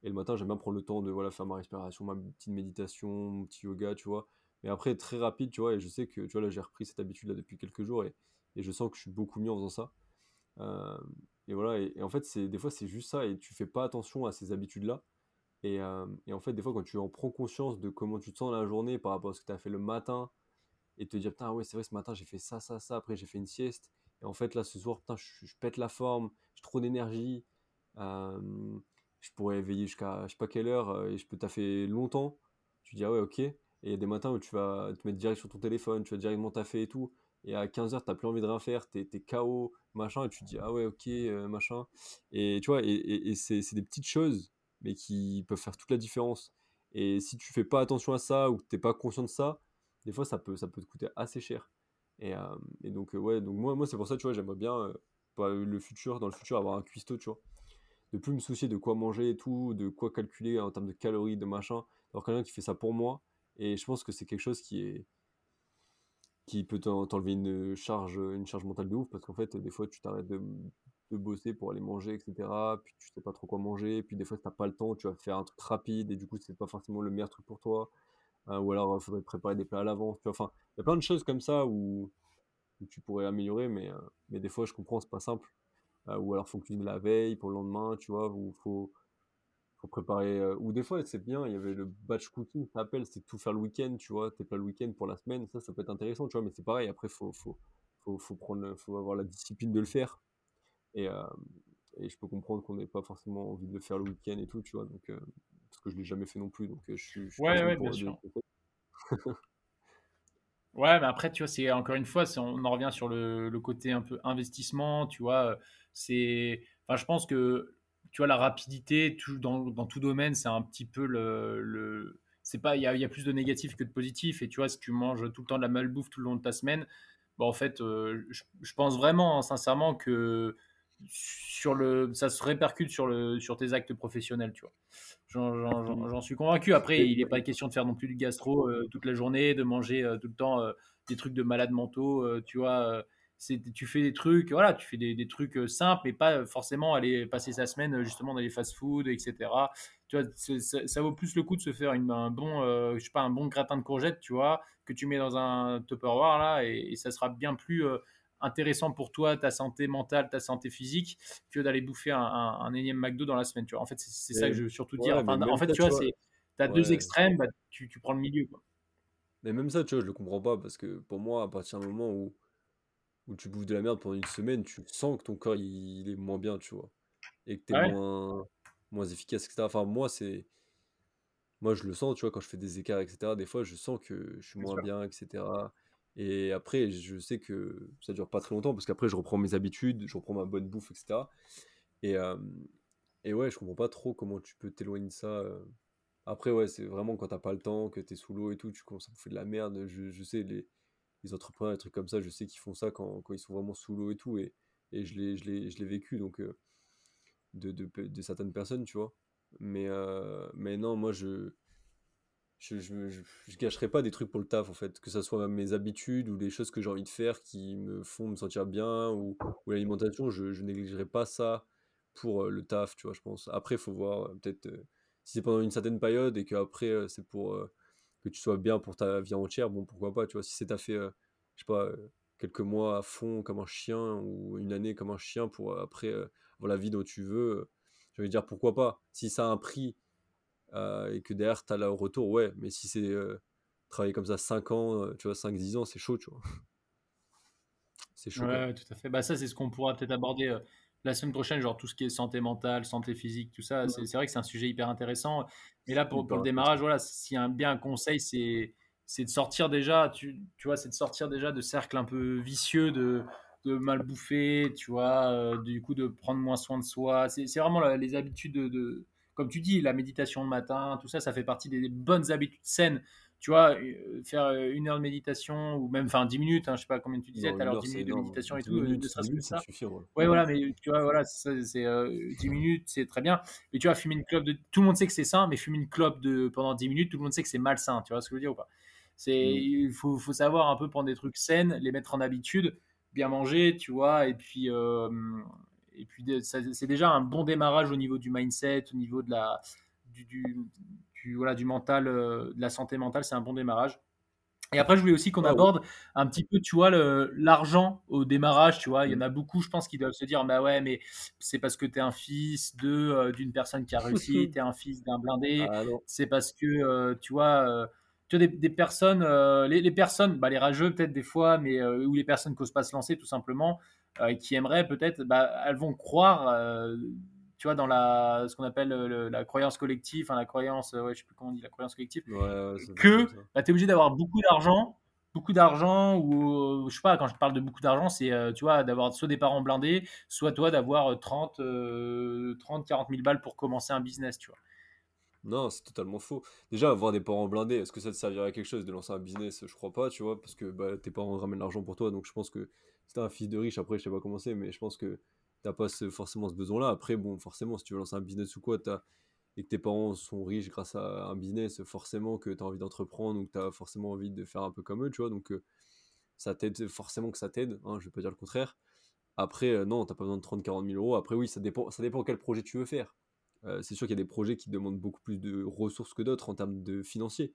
Et le matin, j'aime bien prendre le temps de voilà, faire ma respiration, ma petite méditation, mon petit yoga, tu vois. Mais après, très rapide, tu vois. Et je sais que, tu vois, là, j'ai repris cette habitude-là depuis quelques jours. Et, et je sens que je suis beaucoup mieux en faisant ça. Euh, et voilà, et, en fait, c'est des fois, c'est juste ça, et tu fais pas attention à ces habitudes-là. Et, euh, et, en fait, des fois, quand tu en prends conscience de comment tu te sens la journée par rapport à ce que tu as fait le matin, et te dire, putain, ouais, c'est vrai, ce matin, j'ai fait ça, ça, ça, après, j'ai fait une sieste, et en fait, là, ce soir, putain, je, pète la forme, j'ai trop d'énergie, euh, je pourrais éveiller jusqu'à je sais pas quelle heure, et je peux taffer longtemps. Tu dis, ah ouais, ok. Et il y a des matins où tu vas te mettre direct sur ton téléphone, tu vas directement taffer et tout et à 15h, t'as plus envie de rien faire, t'es es KO, machin, et tu te dis, ah ouais, ok, euh, machin. Et tu vois, et, c'est des petites choses, mais qui peuvent faire toute la différence. Et si tu fais pas attention à ça, ou que t'es pas conscient de ça, des fois, ça peut, ça peut te coûter assez cher. Et, euh, et donc, euh, ouais, donc moi, moi c'est pour ça, tu vois, j'aimerais bien, bah, le futur, dans le futur, avoir un cuistot, tu vois. De plus me soucier de quoi manger et tout, de quoi calculer en termes de calories, de machin. Alors quelqu'un qui fait ça pour moi. Et je pense que c'est quelque chose qui est, qui peut t'enlever une charge, une charge mentale de ouf, parce qu'en fait, des fois, tu t'arrêtes de, de, bosser pour aller manger, etc. Puis tu sais pas trop quoi manger, puis des fois, t'as pas le temps, tu vas faire un truc rapide, et du coup, c'est pas forcément le meilleur truc pour toi. Hein, ou alors, il faudrait préparer des plats à l'avance. Enfin, il y a plein de choses comme ça où, tu pourrais améliorer, mais, euh, mais des fois, je comprends, c'est pas simple. Euh, ou alors, faut cuisiner la veille pour le lendemain, tu vois, ou faut faut préparer. Euh, ou des fois, c'est bien, il y avait le batch cooking, ça s'appelle, c'est tout faire le week-end, tu vois, t'es pas le week-end pour la semaine, ça, ça peut être intéressant, tu vois, mais c'est pareil, après, faut, faut, faut, faut, prendre, faut avoir la discipline de le faire. Et, euh, et je peux comprendre qu'on n'ait pas forcément envie de le faire le week-end et tout, tu vois, donc, euh, parce que je l'ai jamais fait non plus, donc je suis. ouais, ouais, bien sûr. ouais, mais après, tu vois, c'est encore une fois, on en revient sur le, le, côté un peu investissement, tu vois, c'est. Enfin, je pense que tu vois, la rapidité dans, dans tout domaine, c'est un petit peu le. c'est pas, il y a, y a, plus de négatifs que de positifs. Et tu vois, si tu manges tout le temps de la malbouffe tout le long de ta semaine, bon, en fait, euh, je, pense vraiment, hein, sincèrement, que sur le, ça se répercute sur, le, sur tes actes professionnels, tu vois. J'en suis convaincu. Après, il n'est pas question de faire non plus du gastro euh, toute la journée, de manger euh, tout le temps des trucs de malades mentaux, tu vois tu fais des trucs, voilà, tu fais des, trucs euh, simples, mais pas forcément aller passer sa semaine euh, justement dans les fast-food, etc. Tu vois, ça, vaut plus le coup de se faire une, un bon, euh, je sais pas, un bon gratin de courgettes, tu vois, que tu mets dans un Tupperware là, et, ça sera bien plus intéressant pour toi, ta santé mentale, ta santé physique, que d'aller bouffer un, énième McDo dans la semaine, tu vois. En fait, c'est ça que je veux surtout dire. en fait, tu vois, tu as deux extrêmes, bah, tu, tu, prends le milieu, quoi. Mais même ça, tu vois, je le comprends pas parce que pour moi, à partir du moment où où tu bouffes de la merde pendant une semaine, tu sens que ton corps il, est moins bien, tu vois. Et que tu es Ouais. moins, moins efficace, etc. Enfin, moi, c'est. Moi, je le sens, tu vois, quand je fais des écarts, etc. Des fois, je sens que je suis moins sûr. bien, etc. Et après, je sais que ça dure pas très longtemps parce qu'après, je reprends mes habitudes, je reprends ma bonne bouffe, etc. Et, euh, et ouais, je comprends pas trop comment tu peux t'éloigner de ça. Après, ouais, c'est vraiment quand t'as pas le temps, que t'es sous l'eau et tout, tu commences à bouffer de la merde. Je, je sais, les, les entrepreneurs, les trucs comme ça, je sais qu'ils font ça quand, quand ils sont vraiment sous l'eau et tout. Et, et je l'ai, vécu, donc, euh, de, de, certaines personnes, tu vois. Mais, euh, mais non, moi, je, je, je, gâcherai pas des trucs pour le taf, en fait. Que ça soit mes habitudes ou les choses que j'ai envie de faire qui me font me sentir bien ou, ou l'alimentation, je, négligerai pas ça pour euh, le taf, tu vois, je pense. Après, faut voir, peut-être, si c'est pendant une certaine période et qu'après, c'est pour que tu sois bien pour ta vie entière, bon, pourquoi pas, tu vois. Si c'est t'as fait, euh, je sais pas, euh, quelques mois à fond comme un chien ou une année comme un chien pour euh, après avoir la vie dont tu veux, je vais dire pourquoi pas. Si ça a un prix et que derrière tu as le retour, ouais, mais si c'est travailler comme ça 5 ans, tu vois, cinq dix ans, c'est chaud, tu vois. C'est chaud même. Ouais, tout à fait. Bah, ça, c'est ce qu'on pourra peut-être aborder la semaine prochaine, genre tout ce qui est santé mentale, santé physique, tout ça. C'est c'est vrai que c'est un sujet hyper intéressant. Mais là, pour, pour le démarrage, voilà, s'il y a un, bien un conseil, c'est c'est de sortir déjà, tu, tu vois, c'est de sortir déjà de cercles un peu vicieux de, de mal bouffer, tu vois, euh, du coup, de prendre moins soin de soi. C'est c'est vraiment la- les habitudes de, de- comme tu dis, la méditation le matin, tout ça, ça fait partie des bonnes habitudes saines tu vois, euh, faire euh, une heure de méditation ou même, enfin, 10 minutes, hein, je sais pas combien tu disais heure, 10 c'est minutes de énorme. méditation et 10 tout, euh, ne minutes, 10 serait-ce que ça ça. suffit. Ouais, Ouais, voilà, mais tu vois, voilà, c'est euh, 10 minutes, c'est très bien. Mais tu vois, fumer une clope de. Tout le monde sait que c'est sain, mais fumer une clope de... pendant 10 minutes, tout le monde sait que c'est malsain. Tu vois ce que je veux dire ou pas? C'est Mm. Il faut, faut savoir un peu prendre des trucs sains, les mettre en habitude, bien manger, tu vois, et puis. euh, et puis, c'est déjà un bon démarrage au niveau du mindset, au niveau de la, du, du, du- voilà, du mental, euh, de la santé mentale, c'est un bon démarrage. Et après, je voulais aussi qu'on aborde un petit peu, tu vois, l'argent au démarrage, tu vois. Il y en Mm. a beaucoup, je pense, qui doivent se dire, bah ouais, mais c'est parce que tu es un fils de, euh, d'une personne qui a réussi, tu es un fils d'un blindé, Ah c'est parce que, euh, tu vois, euh, tu vois, des, des personnes, les, les personnes, bah, les rageux peut-être des fois, mais, ou les personnes qui n'osent pas se lancer tout simplement, qui aimeraient peut-être, bah, elles vont croire, tu vois, dans la, ce qu'on appelle euh, le- la croyance collective, enfin, la croyance, euh, ouais, je sais plus comment on dit, la croyance collective, Ouais, que bah, tu es obligé d'avoir beaucoup d'argent, beaucoup d'argent, ou euh, je sais pas, quand je parle de beaucoup d'argent, c'est tu vois, d'avoir soit des parents blindés, soit toi d'avoir euh, 30, euh, 30, 40 000 balles pour commencer un business, tu vois. Non, c'est totalement faux. Déjà, avoir des parents blindés, est-ce que ça te servirait à quelque chose de lancer un business? Je crois pas, tu vois, parce que bah, tes parents ramènent l'argent pour toi, donc je pense que t'es un fils de riche, après, je sais pas comment c'est, mais je pense que t'as pas forcément ce besoin-là. Après, bon, forcément, si tu veux lancer un business ou quoi, t'as, et que tes parents sont riches grâce à un business, forcément que t'as envie d'entreprendre ou que t'as forcément envie de faire un peu comme eux, tu vois, donc euh, ça t'aide, forcément que ça t'aide, hein, je vais pas dire le contraire. Après, euh, non, t'as pas besoin de 30-40 000 euros. Après, oui, ça dépend, ça dépend quel projet tu veux faire. Euh, c'est sûr qu'il y a des projets qui demandent beaucoup plus de ressources que d'autres en termes de financiers.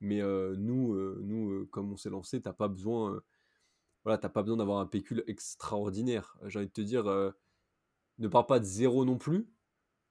Mais euh, nous, nous comme on s'est lancé, t'as pas besoin, voilà, t'as pas besoin d'avoir un pécule extraordinaire. J'ai envie de te dire, ne pars pas de zéro non plus,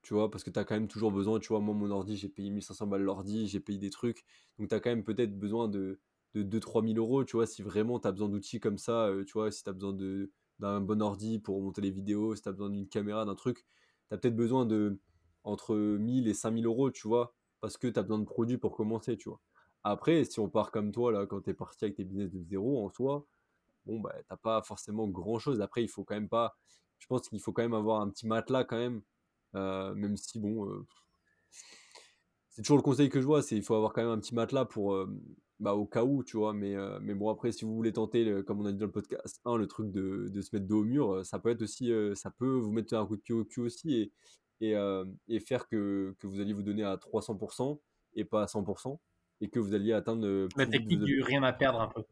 tu vois, parce que t'as quand même toujours besoin, tu vois, moi, mon ordi, j'ai payé 1500 balles l'ordi, j'ai payé des trucs, donc t'as quand même peut-être besoin de, de 2-3 000 euros, tu vois, si vraiment t'as besoin d'outils comme ça, euh, tu vois, si t'as besoin de, d'un bon ordi pour monter les vidéos, si t'as besoin d'une caméra, d'un truc, t'as peut-être besoin de entre 1000 et 5000 euros, tu vois, parce que t'as besoin de produits pour commencer, tu vois. Après, si on part comme toi, là, quand t'es parti avec tes business de zéro, en soi, bon, bah, t'as pas forcément grand-chose. Après, il faut quand même pas... Je pense qu'il faut quand même avoir un petit matelas quand même, euh, même si, bon, euh, c'est toujours le conseil que je vois, c'est il faut avoir quand même un petit matelas pour, euh, bah, au cas où, tu vois. Mais, mais bon, après, si vous voulez tenter, le- comme on a dit dans le podcast 1, le truc de, de se mettre dos au mur, ça peut être aussi, ça peut vous mettre un coup de pied au cul aussi et, et, et faire que, que vous alliez vous donner à 300% et pas à 100% et que vous alliez atteindre La technique vos du rien à perdre un peu.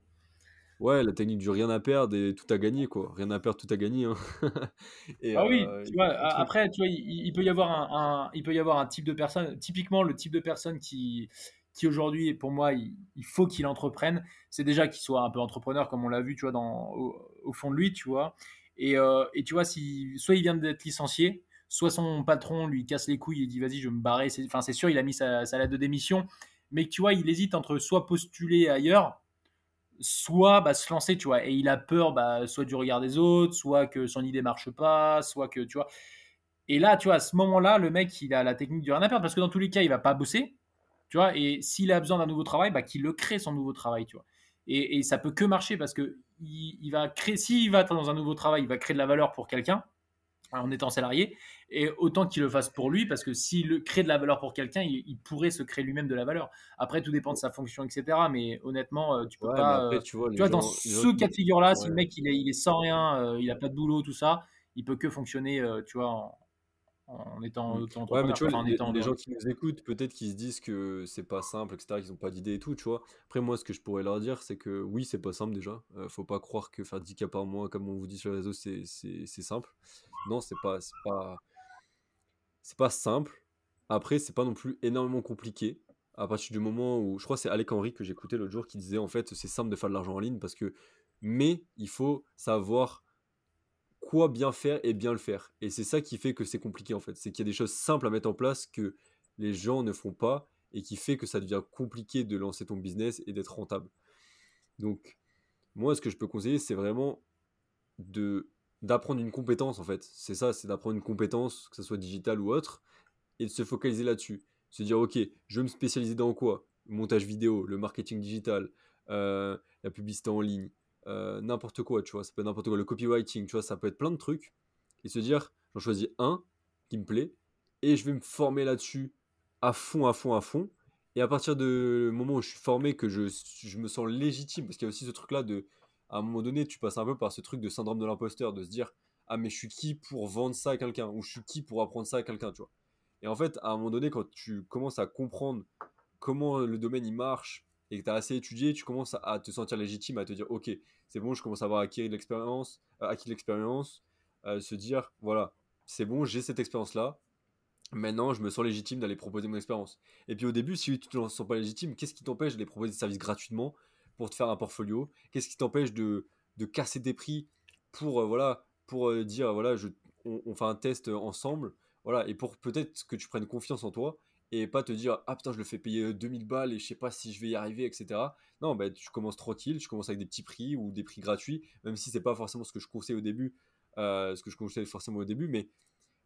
Ouais, la technique du rien à perdre et tout à gagner, quoi. Rien à perdre, tout à gagner, hein. Et, Ah oui, euh, tu vois, après, tu vois, il, il peut y avoir un, un- il peut y avoir un type de personne, typiquement le type de personne qui, qui aujourd'hui, pour moi, il, il faut qu'il entreprenne, c'est déjà qu'il soit un peu entrepreneur, comme on l'a vu, tu vois, dans, au, au fond de lui, tu vois. Et, euh, et tu vois, si, soit il vient d'être licencié, soit son patron lui casse les couilles et dit, vas-y, je vais me barrer. C'est- Enfin, c'est sûr, il a mis sa, sa lettre de démission, mais tu vois, il hésite entre soit postuler ailleurs, soit bah, se lancer, tu vois. Et il a peur, bah, soit du regard des autres, soit que son idée marche pas, soit que, tu vois. Et là, tu vois, à ce moment-là, le mec, il a la technique du rien à perdre parce que dans tous les cas, il va pas bosser, tu vois. Et s'il a besoin d'un nouveau travail, bah, qu'il le crée son nouveau travail, tu vois. Et, ça peut que marcher parce que il, va créer, s'il va dans un nouveau travail, il va créer de la valeur pour quelqu'un en étant salarié, et autant qu'il le fasse pour lui, parce que s'il crée de la valeur pour quelqu'un, il, pourrait se créer lui-même de la valeur. Après, tout dépend de sa fonction, etc. Mais honnêtement, euh, tu peux pas. Euh, tu vois, dans ce cas de figure-là, si le mec il est, il est sans rien, euh, il a pas de boulot, tout ça, il peut que fonctionner, tu vois, en, en étant ouais, mais tu vois, les, gens qui nous écoutent, peut-être qu'ils se disent que c'est pas simple, etc., qu'ils ont pas d'idée et tout, tu vois. Après, moi, ce que je pourrais leur dire, c'est que oui, c'est pas simple déjà. Euh, faut pas croire que faire 10 cas par mois, comme on vous dit sur les réseaux, c'est simple. Non, c'est pas, pas, c'est pas simple. Après, c'est pas non plus énormément compliqué. À partir du moment où, je crois, c'est Alec Henry que j'écoutais l'autre jour qui disait en fait, c'est simple de faire de l'argent en ligne parce que, mais il faut savoir quoi bien faire et bien le faire. Et c'est ça qui fait que c'est compliqué en fait. C'est qu'il y a des choses simples à mettre en place que les gens ne font pas et qui fait que ça devient compliqué de lancer ton business et d'être rentable. Donc, moi, ce que je peux conseiller, c'est vraiment de d'apprendre une compétence en fait. C'est ça, c'est d'apprendre une compétence, que ce soit digitale ou autre, et de se focaliser là-dessus. Se dire, ok, je veux me spécialiser dans quoi? Montage vidéo, le marketing digital, euh, la publicité en ligne, euh, n'importe quoi, tu vois, ça peut n'importe quoi, le copywriting, tu vois, ça peut être plein de trucs, et se dire, j'en choisis un qui me plaît, et je vais me former là-dessus à fond, à fond, à fond, et à partir du moment où je suis formé, que je, je me sens légitime, parce qu'il y a aussi ce truc-là de, à un moment donné, tu passes un peu par ce truc de syndrome de l'imposteur, de se dire, ah mais je suis qui pour vendre ça à quelqu'un, ou je suis qui pour apprendre ça à quelqu'un, tu vois. Et en fait, à un moment donné, quand tu commences à comprendre comment le domaine il marche, et que tu as assez étudié, tu commences à te sentir légitime, à te dire, ok, c'est bon, je commence à avoir acquis l'expérience, euh, acquis l'expérience, euh, se dire, voilà, c'est bon, j'ai cette expérience-là, maintenant je me sens légitime d'aller proposer mon expérience. Et puis au début, si tu ne te sens pas légitime, qu'est-ce qui t'empêche d'aller proposer des services gratuitement pour te faire un portfolio? Qu'est-ce qui t'empêche de, de, casser des prix pour, euh, voilà, pour dire, voilà, on, on, fait un test ensemble, voilà, et pour peut-être que tu prennes confiance en toi et pas te dire ah putain je le fais payer 2000 balles et je sais pas si je vais y arriver etc non bah tu commences tranquille tu commences avec des petits prix ou des prix gratuits même si c'est pas forcément ce que je conseille au début euh, ce que je conseille forcément au début mais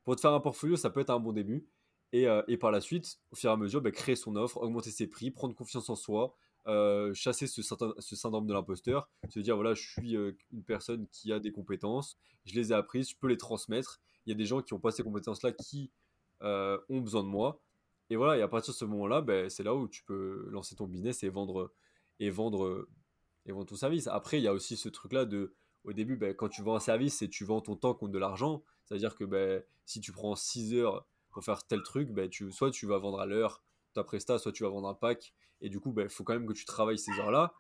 pour te faire un portfolio ça peut être un bon début. Et, euh, et par la suite au fur et à mesure bah, créer son offre augmenter ses prix prendre confiance en soi euh, chasser ce, ce, syndrome de l'imposteur se dire voilà je suis une personne qui a des compétences je les ai apprises je peux les transmettre. Il y a des gens qui ont pas ces compétences là qui ont besoin de moi et voilà, et à partir de ce moment-là, ben, c'est là où tu peux lancer ton business et vendre, et vendre, et vendre ton service. Après, il y a aussi ce truc-là de, au début, ben, quand tu vends un service et tu vends ton temps contre de l'argent, c'est-à-dire que ben, si tu prends 6 heures pour faire tel truc, ben, tu, soit tu vas vendre à l'heure ta presta, soit tu vas vendre un pack, et du coup, il faut quand même que tu travailles ces heures-là.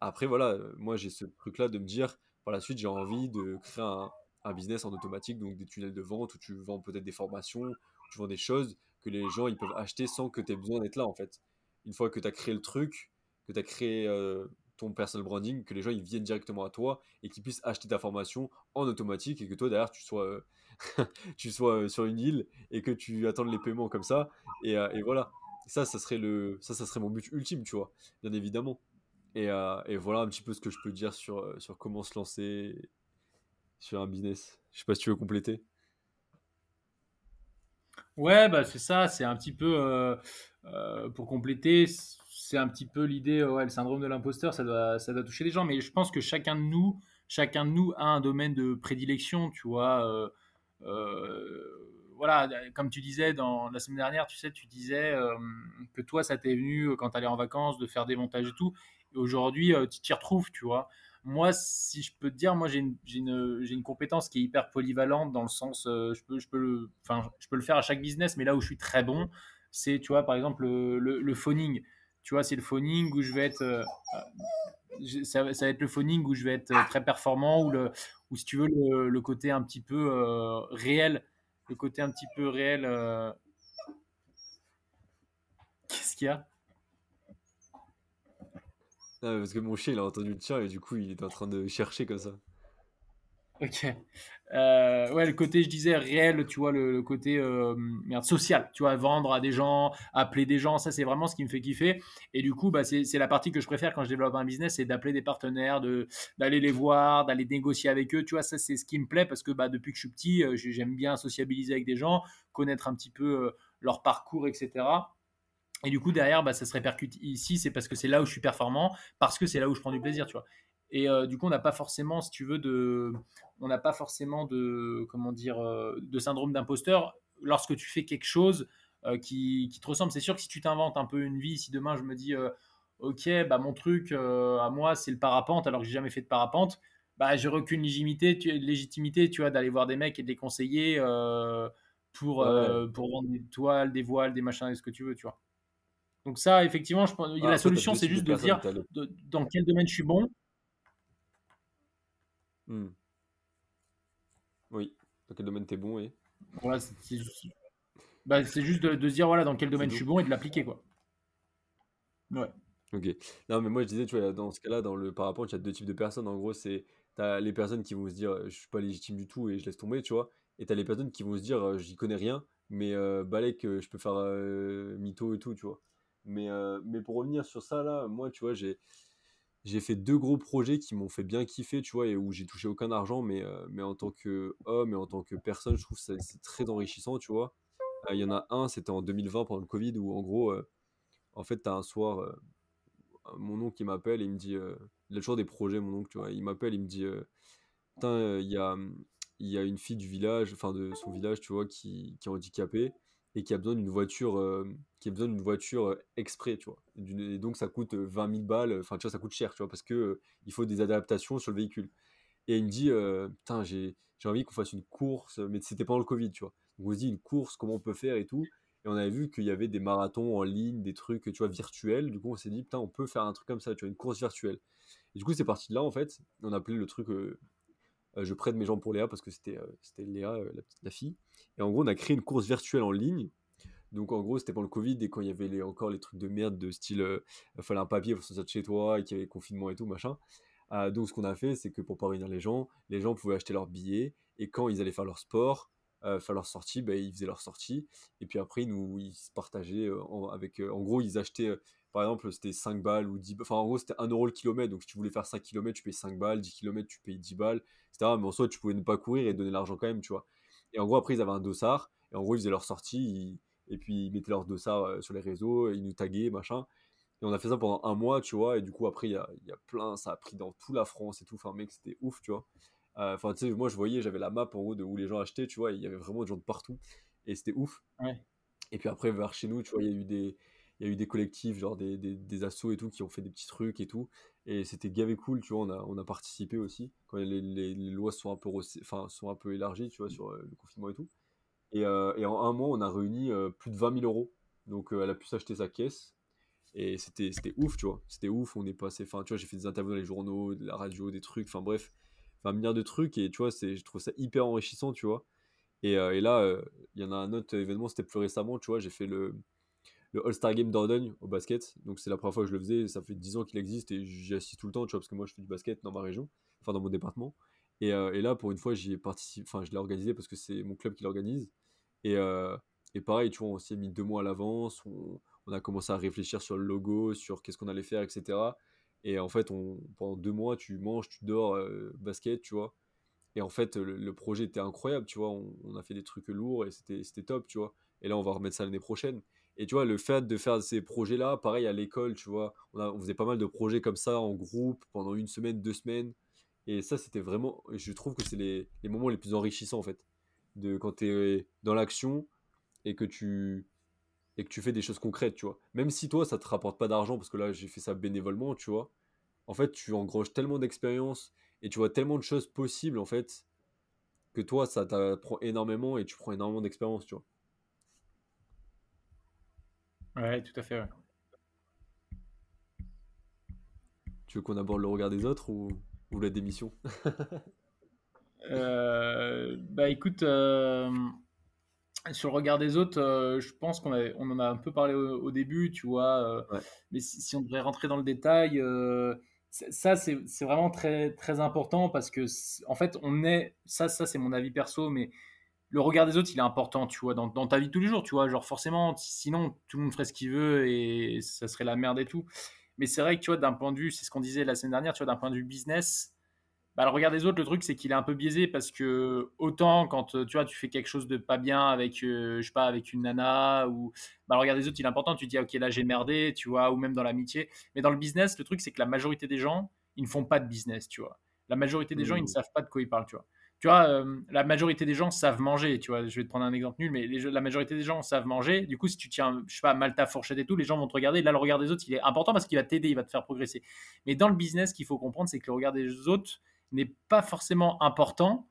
Après, voilà, moi j'ai ce truc-là de me dire, par la suite, j'ai envie de créer un, un, business en automatique, donc des tunnels de vente où tu vends peut-être des formations, où tu vends des choses que les gens ils peuvent acheter sans que tu aies besoin d'être là en fait. Une fois que tu as créé le truc, que tu as créé euh, ton personal branding, que les gens ils viennent directement à toi et qu'ils puissent acheter ta formation en automatique et que toi derrière tu sois, euh, tu sois euh, sur une île et que tu attendes les paiements comme ça. Et, et, voilà, ça, ça serait, le, ça, ça serait mon but ultime, tu vois, bien évidemment. Et, et, voilà un petit peu ce que je peux dire sur, sur comment se lancer sur un business. Je sais pas si tu veux compléter. Ouais, bah c'est ça, c'est un petit peu, euh, euh, pour compléter, c'est un petit peu l'idée, le syndrome de l'imposteur, ça doit, ça doit toucher les gens, mais je pense que chacun de nous, chacun de nous a un domaine de prédilection, tu vois. Euh, voilà, comme tu disais dans la semaine dernière, tu sais, tu disais que toi, ça t'est venu quand tu allais en vacances de faire des montages et tout. Et aujourd'hui, tu t'y retrouves, tu vois moi, si je peux te dire, moi j'ai une, compétence qui est hyper polyvalente dans le sens, euh, je, peux, le, faire à chaque business, mais là où je suis très bon, c'est, tu vois, par exemple, le, phoning. Tu vois, c'est le phoning où je vais être. Euh, ça, va être le phoning où je vais être très performant, ou, ou si tu veux, le, côté un petit peu euh, réel. Le côté un petit peu réel. Qu'est-ce qu'il y a? Parce que mon chien, il a entendu le tien et du coup, il est en train de chercher comme ça. Ok. Euh, ouais, le côté, je disais, réel, tu vois, le, côté euh, merde, social, tu vois, vendre à des gens, appeler des gens, ça c'est vraiment ce qui me fait kiffer. Et du coup, bah, c'est la partie que je préfère quand je développe un business, c'est d'appeler des partenaires, d'aller les voir, d'aller négocier avec eux, tu vois, ça c'est ce qui me plaît parce que bah, depuis que je suis petit, euh, j'aime bien sociabiliser avec des gens, connaître un petit peu leur parcours, etc. Et du coup, derrière, bah, ça se répercute ici, c'est parce que c'est là où je suis performant, parce que c'est là où je prends du plaisir, tu vois. Et euh, du coup, on n'a pas forcément, si tu veux, de, on n'a pas forcément de, comment dire, euh, de syndrome d'imposteur lorsque tu fais quelque chose euh, qui, qui, te ressemble. C'est sûr que si tu t'inventes un peu une vie, si demain je me dis, ok, bah mon truc à moi c'est le parapente, alors que j'ai jamais fait de parapente, bah j'aurais aucune légitimité, tu, légitimité, tu vois, d'aller voir des mecs et de les conseiller pour pour vendre des toiles, des voiles, des machins, ce que tu veux, tu vois. Donc ça, effectivement, je pense, la solution, c'est juste de, dire dans quel domaine je suis bon Hmm. Oui. Dans quel domaine t'es bon et c'est juste... Bah, juste de, se dire voilà dans quel domaine je suis bon et de l'appliquer quoi. Ouais. Ok. Non mais moi je disais tu vois dans ce cas-là dans le parapente il y a deux types de personnes en gros c'est t'as les personnes qui vont se dire je suis pas légitime du tout et je laisse tomber tu vois et t'as les personnes qui vont se dire euh, j'y connais rien mais euh, balèque je peux faire euh, mytho et tout tu vois. Mais euh, mais pour revenir sur ça là moi tu vois j'ai j'ai fait deux gros projets qui m'ont fait bien kiffer, tu vois, et où j'ai touché aucun argent, mais, euh, mais en tant qu'homme et en tant que personne, je trouve que c'est très enrichissant, tu vois. Euh, il y en a un, c'était en 2020 pendant le Covid, où en gros, en fait, tu as un soir, mon oncle qui m'appelle, il me dit, il a toujours des projets, mon oncle, tu vois, il m'appelle, il me dit, il y a, y a une fille du village, enfin de son village, tu vois, qui, qui est handicapée et qui a besoin d'une voiture, euh, qui a besoin d'une voiture euh, exprès, tu vois. Et donc ça coûte 20 euh, 000 balles, enfin tu vois, ça coûte cher, tu vois, parce que il faut des adaptations sur le véhicule. Et il me dit, putain, j'ai, envie qu'on fasse une course, mais c'était pendant le Covid, tu vois. Donc on se dit une course, comment on peut faire et tout. Et on avait vu qu'il y avait des marathons en ligne, des trucs, tu vois, virtuels. Du coup, on s'est dit, putain, on peut faire un truc comme ça, tu vois, une course virtuelle. Et du coup, c'est parti de là, en fait. On appelait le truc je prête mes jambes pour Léa parce que c'était Léa, la fille. Et en gros, on a créé une course virtuelle en ligne. Donc en gros, c'était pendant le Covid et quand il y avait encore les trucs de merde de style, il fallait un papier pour sortir de chez toi et qu'il y avait confinement et tout, machin. donc ce qu'on a fait, c'est que pour pas réunir les gens, les gens pouvaient acheter leurs billets et quand ils allaient faire leur sport, faire leur sortie, bah, ils faisaient leur sortie. Et puis après, nous, ils se partageaient en, avec. en gros, ils achetaient par exemple, c'était 5 balles ou 10 Enfin, en gros, c'était 1 euro le kilomètre. Donc, si tu voulais faire 5 km, tu payes 5 balles. 10 km, tu payes 10 balles, etc. Mais en soi, tu pouvais ne pas courir et donner l'argent quand même, tu vois. Et en gros, après, ils avaient un dossard. Et en gros, ils faisaient leur sortie. Et puis, ils mettaient leur dossard euh, sur les réseaux. Et ils nous taguaient, machin. Et on a fait ça pendant un mois, tu vois. Et du coup, après, il y a, y a, plein. Ça a pris dans toute la France et tout. Enfin, mec, c'était ouf, tu vois. Euh, enfin, tu sais, moi, je voyais, j'avais la map en gros de où les gens achetaient, tu vois. Il y avait vraiment des gens de partout. Et c'était ouf. Et puis après, vers chez nous, tu vois, il y a eu des il y a eu des collectifs, genre des, des, des, assos et tout, qui ont fait des petits trucs et tout. Et c'était gavé cool, tu vois, on a, on a participé aussi, quand les, les, lois sont un, peu, enfin, sont un peu élargies, tu vois, sur euh, le confinement et tout. Et, euh, et, en un mois, on a réuni euh, plus de 20 000 euros. Donc elle a pu s'acheter sa caisse. Et c'était ouf, tu vois. C'était ouf, on est passé, enfin, tu vois, j'ai fait des interviews dans les journaux, de la radio, des trucs, enfin bref, un milliard de trucs. Et tu vois, je trouve ça hyper enrichissant, tu vois. Et, et là, il y en a un autre événement, c'était plus récemment, tu vois, j'ai fait le, le All-Star Game d'Ordogne au basket. Donc c'est la première fois que je le faisais. Ça fait 10 ans qu'il existe et j'y assiste tout le temps, tu vois, parce que moi je fais du basket dans ma région, enfin dans mon département. Et, euh, là, pour une fois, j'y ai participé, enfin je l'ai organisé parce que c'est mon club qui l'organise. Et, euh, pareil, tu vois, on s'y est mis deux mois à l'avance. On, a commencé à réfléchir sur le logo, sur qu'est-ce qu'on allait faire, etc. Et en fait, pendant deux mois, tu manges, tu dors, euh, basket, tu vois. Et en fait, le, projet était incroyable, tu vois. On, on, a fait des trucs lourds et c'était top, tu vois. Et là, on va remettre ça l'année prochaine. Et tu vois, le fait de faire ces projets-là, pareil à l'école, tu vois, on, faisait pas mal de projets comme ça en groupe pendant une semaine, deux semaines. Et ça, c'était vraiment, je trouve que c'est les, les, moments les plus enrichissants en fait. De quand tu es dans l'action et que tu et que tu fais des choses concrètes, tu vois. Même si toi, ça te rapporte pas d'argent, parce que là, j'ai fait ça bénévolement, tu vois. En fait, tu engroges tellement d'expérience et tu vois tellement de choses possibles, en fait, que toi, ça t'apprend énormément et tu prends énormément d'expérience, tu vois. Ouais, tout à fait. Tu veux qu'on aborde le regard des autres ou, ou la démission? Euh, Bah écoute, euh, sur le regard des autres, euh, je pense qu'on on en a un peu parlé au, début, tu vois. Mais si, on devrait rentrer dans le détail, ça, c'est vraiment très, très important parce que, en fait, on est. Ça, ça c'est mon avis perso, mais le regard des autres, il est important, tu vois, dans, ta vie de tous les jours, tu vois. Genre, forcément, sinon, tout le monde ferait ce qu'il veut et ça serait la merde et tout. Mais c'est vrai que, tu vois, d'un point de vue, c'est ce qu'on disait la semaine dernière, tu vois, d'un point de vue business, bah, le regard des autres, le truc, c'est qu'il est un peu biaisé parce que autant quand tu vois, tu fais quelque chose de pas bien avec, euh, je sais pas, avec une nana ou bah, le regard des autres, il est important. Tu te dis, ok, là, j'ai merdé, tu vois, ou même dans l'amitié. Mais dans le business, le truc, c'est que la majorité des gens, ils ne font pas de business, tu vois. La majorité des gens, ils ne mmh. savent pas de quoi ils parlent, tu vois tu vois, euh, la majorité des gens savent manger, tu vois. Je vais te prendre un exemple nul, mais la majorité des gens savent manger. Du coup, si tu tiens, je sais pas, mal ta fourchette et tout, les gens vont te regarder. Là, le regard des autres, il est important parce qu'il va t'aider, il va te faire progresser. Mais dans le business, qu'il faut comprendre, c'est que le regard des autres n'est pas forcément important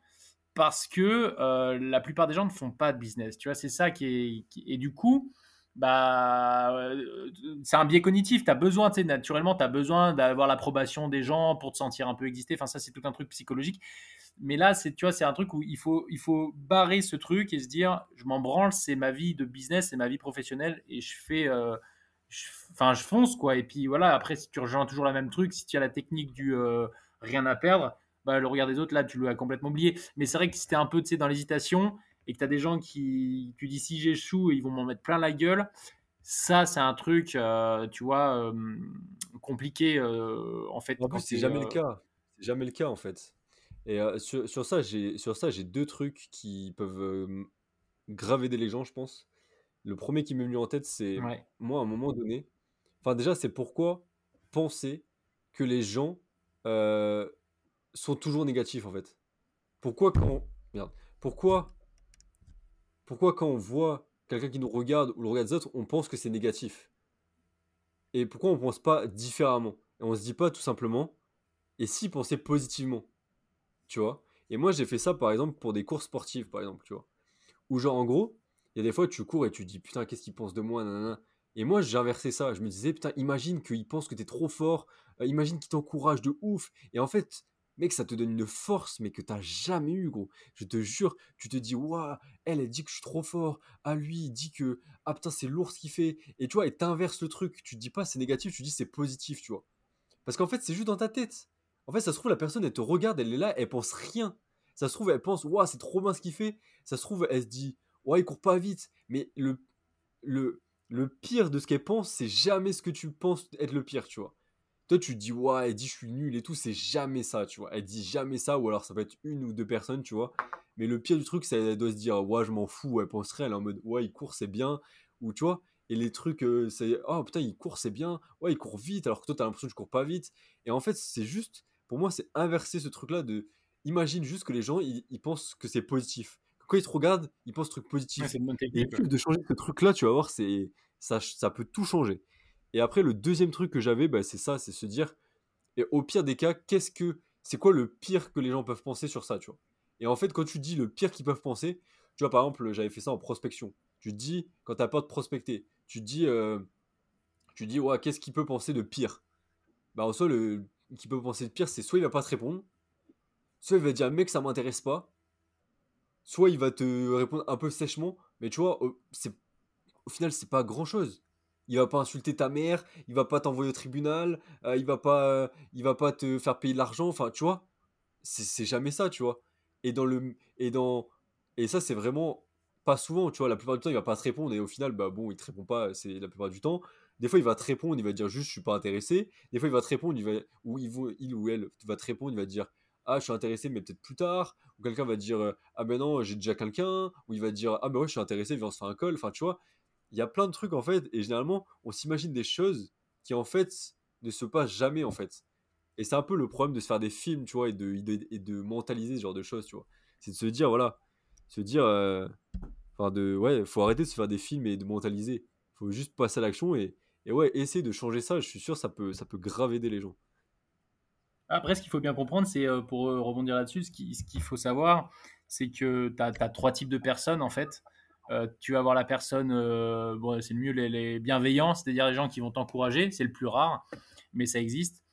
parce que euh, la plupart des gens ne font pas de business. Tu vois, c'est ça qui est. et du coup, bah, euh, c'est un biais cognitif. Tu as besoin, tu sais, naturellement, tu as besoin d'avoir l'approbation des gens pour te sentir un peu exister. Enfin, ça, c'est tout un truc psychologique. Mais là, c'est, tu vois, c'est un truc où il faut, il faut barrer ce truc et se dire, je m'en branle, c'est ma vie de business, c'est ma vie professionnelle et je fais, euh, enfin, je, fonce quoi. Et puis voilà, après, si tu rejoins toujours la même truc, si tu as la technique du euh, rien à perdre, bah, le regard des autres, là, tu l'as complètement oublié. Mais c'est vrai que si tu es un peu, tu sais, dans l'hésitation et que tu as des gens qui, tu dis si j'échoue, ils vont m'en mettre plein la gueule. Ça, c'est un truc, euh, tu vois, compliqué en fait. En plus, c'est jamais le cas. C'est jamais le cas en fait. Et sur, sur, ça, j'ai sur ça, j'ai deux trucs qui peuvent graver des gens, je pense. Le premier qui m'est venu en tête, c'est moi, à un moment donné. Enfin, déjà, c'est pourquoi penser que les gens sont toujours négatifs, en fait? Pourquoi quand. Merde. Pourquoi. Pourquoi quand on voit quelqu'un qui nous regarde ou le regarde des autres, on pense que c'est négatif? Et pourquoi on pense pas différemment? Et on se dit pas tout simplement. Et si penser positivement? Tu vois. Et moi, j'ai fait ça, par exemple, pour des courses sportives, par exemple, tu vois. Où, genre, en gros, il y a des fois, tu cours et tu dis, putain, qu'est-ce qu'il pense de moi, nanana. Et moi, j'ai inversé ça. Je me disais, putain, imagine qu'il pense que t'es trop fort. Euh, imagine qu'il t'encourage de ouf. Et en fait, mec, ça te donne une force, mais que t'as jamais eu, gros. Je te jure, tu te dis, waouh, elle, elle dit que je suis trop fort. Ah, lui, il dit que, ah putain, c'est lourd ce qu'il fait. Et tu vois, et t'inverses le truc. Tu te dis pas c'est négatif, tu dis c'est positif, tu vois. Parce qu'en fait, c'est juste dans ta tête. En fait, ça se trouve, la personne, elle te regarde, elle est là, elle pense rien. Ça se trouve, elle pense, waouh, c'est trop bien ce qu'il fait. Ça se trouve, elle se dit, ouais, il court pas vite. Mais le, le, le pire de ce qu'elle pense, c'est jamais ce que tu penses être le pire, tu vois. Toi, tu dis, ouais, elle dit, je suis nul et tout, c'est jamais ça, tu vois. Elle dit jamais ça, ou alors ça peut être une ou deux personnes, tu vois. Mais le pire du truc, c'est qu'elle doit se dire, ouais, je m'en fous, elle penserait, elle est en mode, ouais, il court, c'est bien. Ou tu vois, et les trucs, euh, c'est, oh putain, il court, c'est bien. Ouais, il court vite, alors que toi, t'as l'impression que je cours pas vite. Et en fait, c'est juste pour moi, c'est inverser ce truc-là de. Imagine juste que les gens, ils, pensent que c'est positif. Quand ils te regardent, ils pensent truc positif. et plus de changer ce truc-là, tu vas voir, c'est ça, ça peut tout changer. Et après, le deuxième truc que j'avais, bah, c'est ça, c'est se dire, et au pire des cas, qu'est-ce que, c'est quoi le pire que les gens peuvent penser sur ça, tu vois? Et en fait, quand tu dis le pire qu'ils peuvent penser, tu vois, par exemple, j'avais fait ça en prospection. Tu te dis, quand t'as peur de prospecter, tu te dis, euh, tu dis, ouais, qu'est-ce qu'il peut penser de pire? Bah, en soi, le qui peut penser de pire, c'est soit il va pas te répondre, soit il va dire mec ça m'intéresse pas, soit il va te répondre un peu sèchement, mais tu vois, au, final c'est pas grand chose. Il va pas insulter ta mère, il va pas t'envoyer au tribunal, euh, il va pas, va pas te faire payer de l'argent, enfin tu vois, c'est, jamais ça, tu vois. Et dans le, et dans, et ça c'est vraiment pas souvent, tu vois, la plupart du temps il va pas te répondre et au final bah bon il te répond pas, c'est la plupart du temps. Des fois, il va te répondre, il va dire juste je suis pas intéressé. Des fois, il va te répondre, il va, ou il, il ou elle va te répondre, il va dire ah je suis intéressé mais peut-être plus tard. Ou quelqu'un va dire ah ben non j'ai déjà quelqu'un. Ou il va dire ah ben ouais je suis intéressé, viens on se faire un call. Enfin tu vois, il y a plein de trucs en fait et généralement on s'imagine des choses qui en fait ne se passent jamais en fait. Et c'est un peu le problème de se faire des films, tu vois, et de, et de mentaliser ce genre de choses, tu vois. C'est de se dire, voilà, se dire, euh, enfin, de, ouais, faut arrêter de se faire des films et de mentaliser. Faut juste passer à l'action et, et ouais, essayer de changer ça, je suis sûr, ça peut, ça peut grave aider les gens. Après, ce qu'il faut bien comprendre, c'est euh, pour euh, rebondir là-dessus, ce qu'il faut savoir, c'est que tu as, trois types de personnes en fait. Euh, tu vas avoir la personne, c'est le mieux, les, les bienveillants, c'est-à-dire les gens qui vont t'encourager, c'est le plus rare, mais ça existe.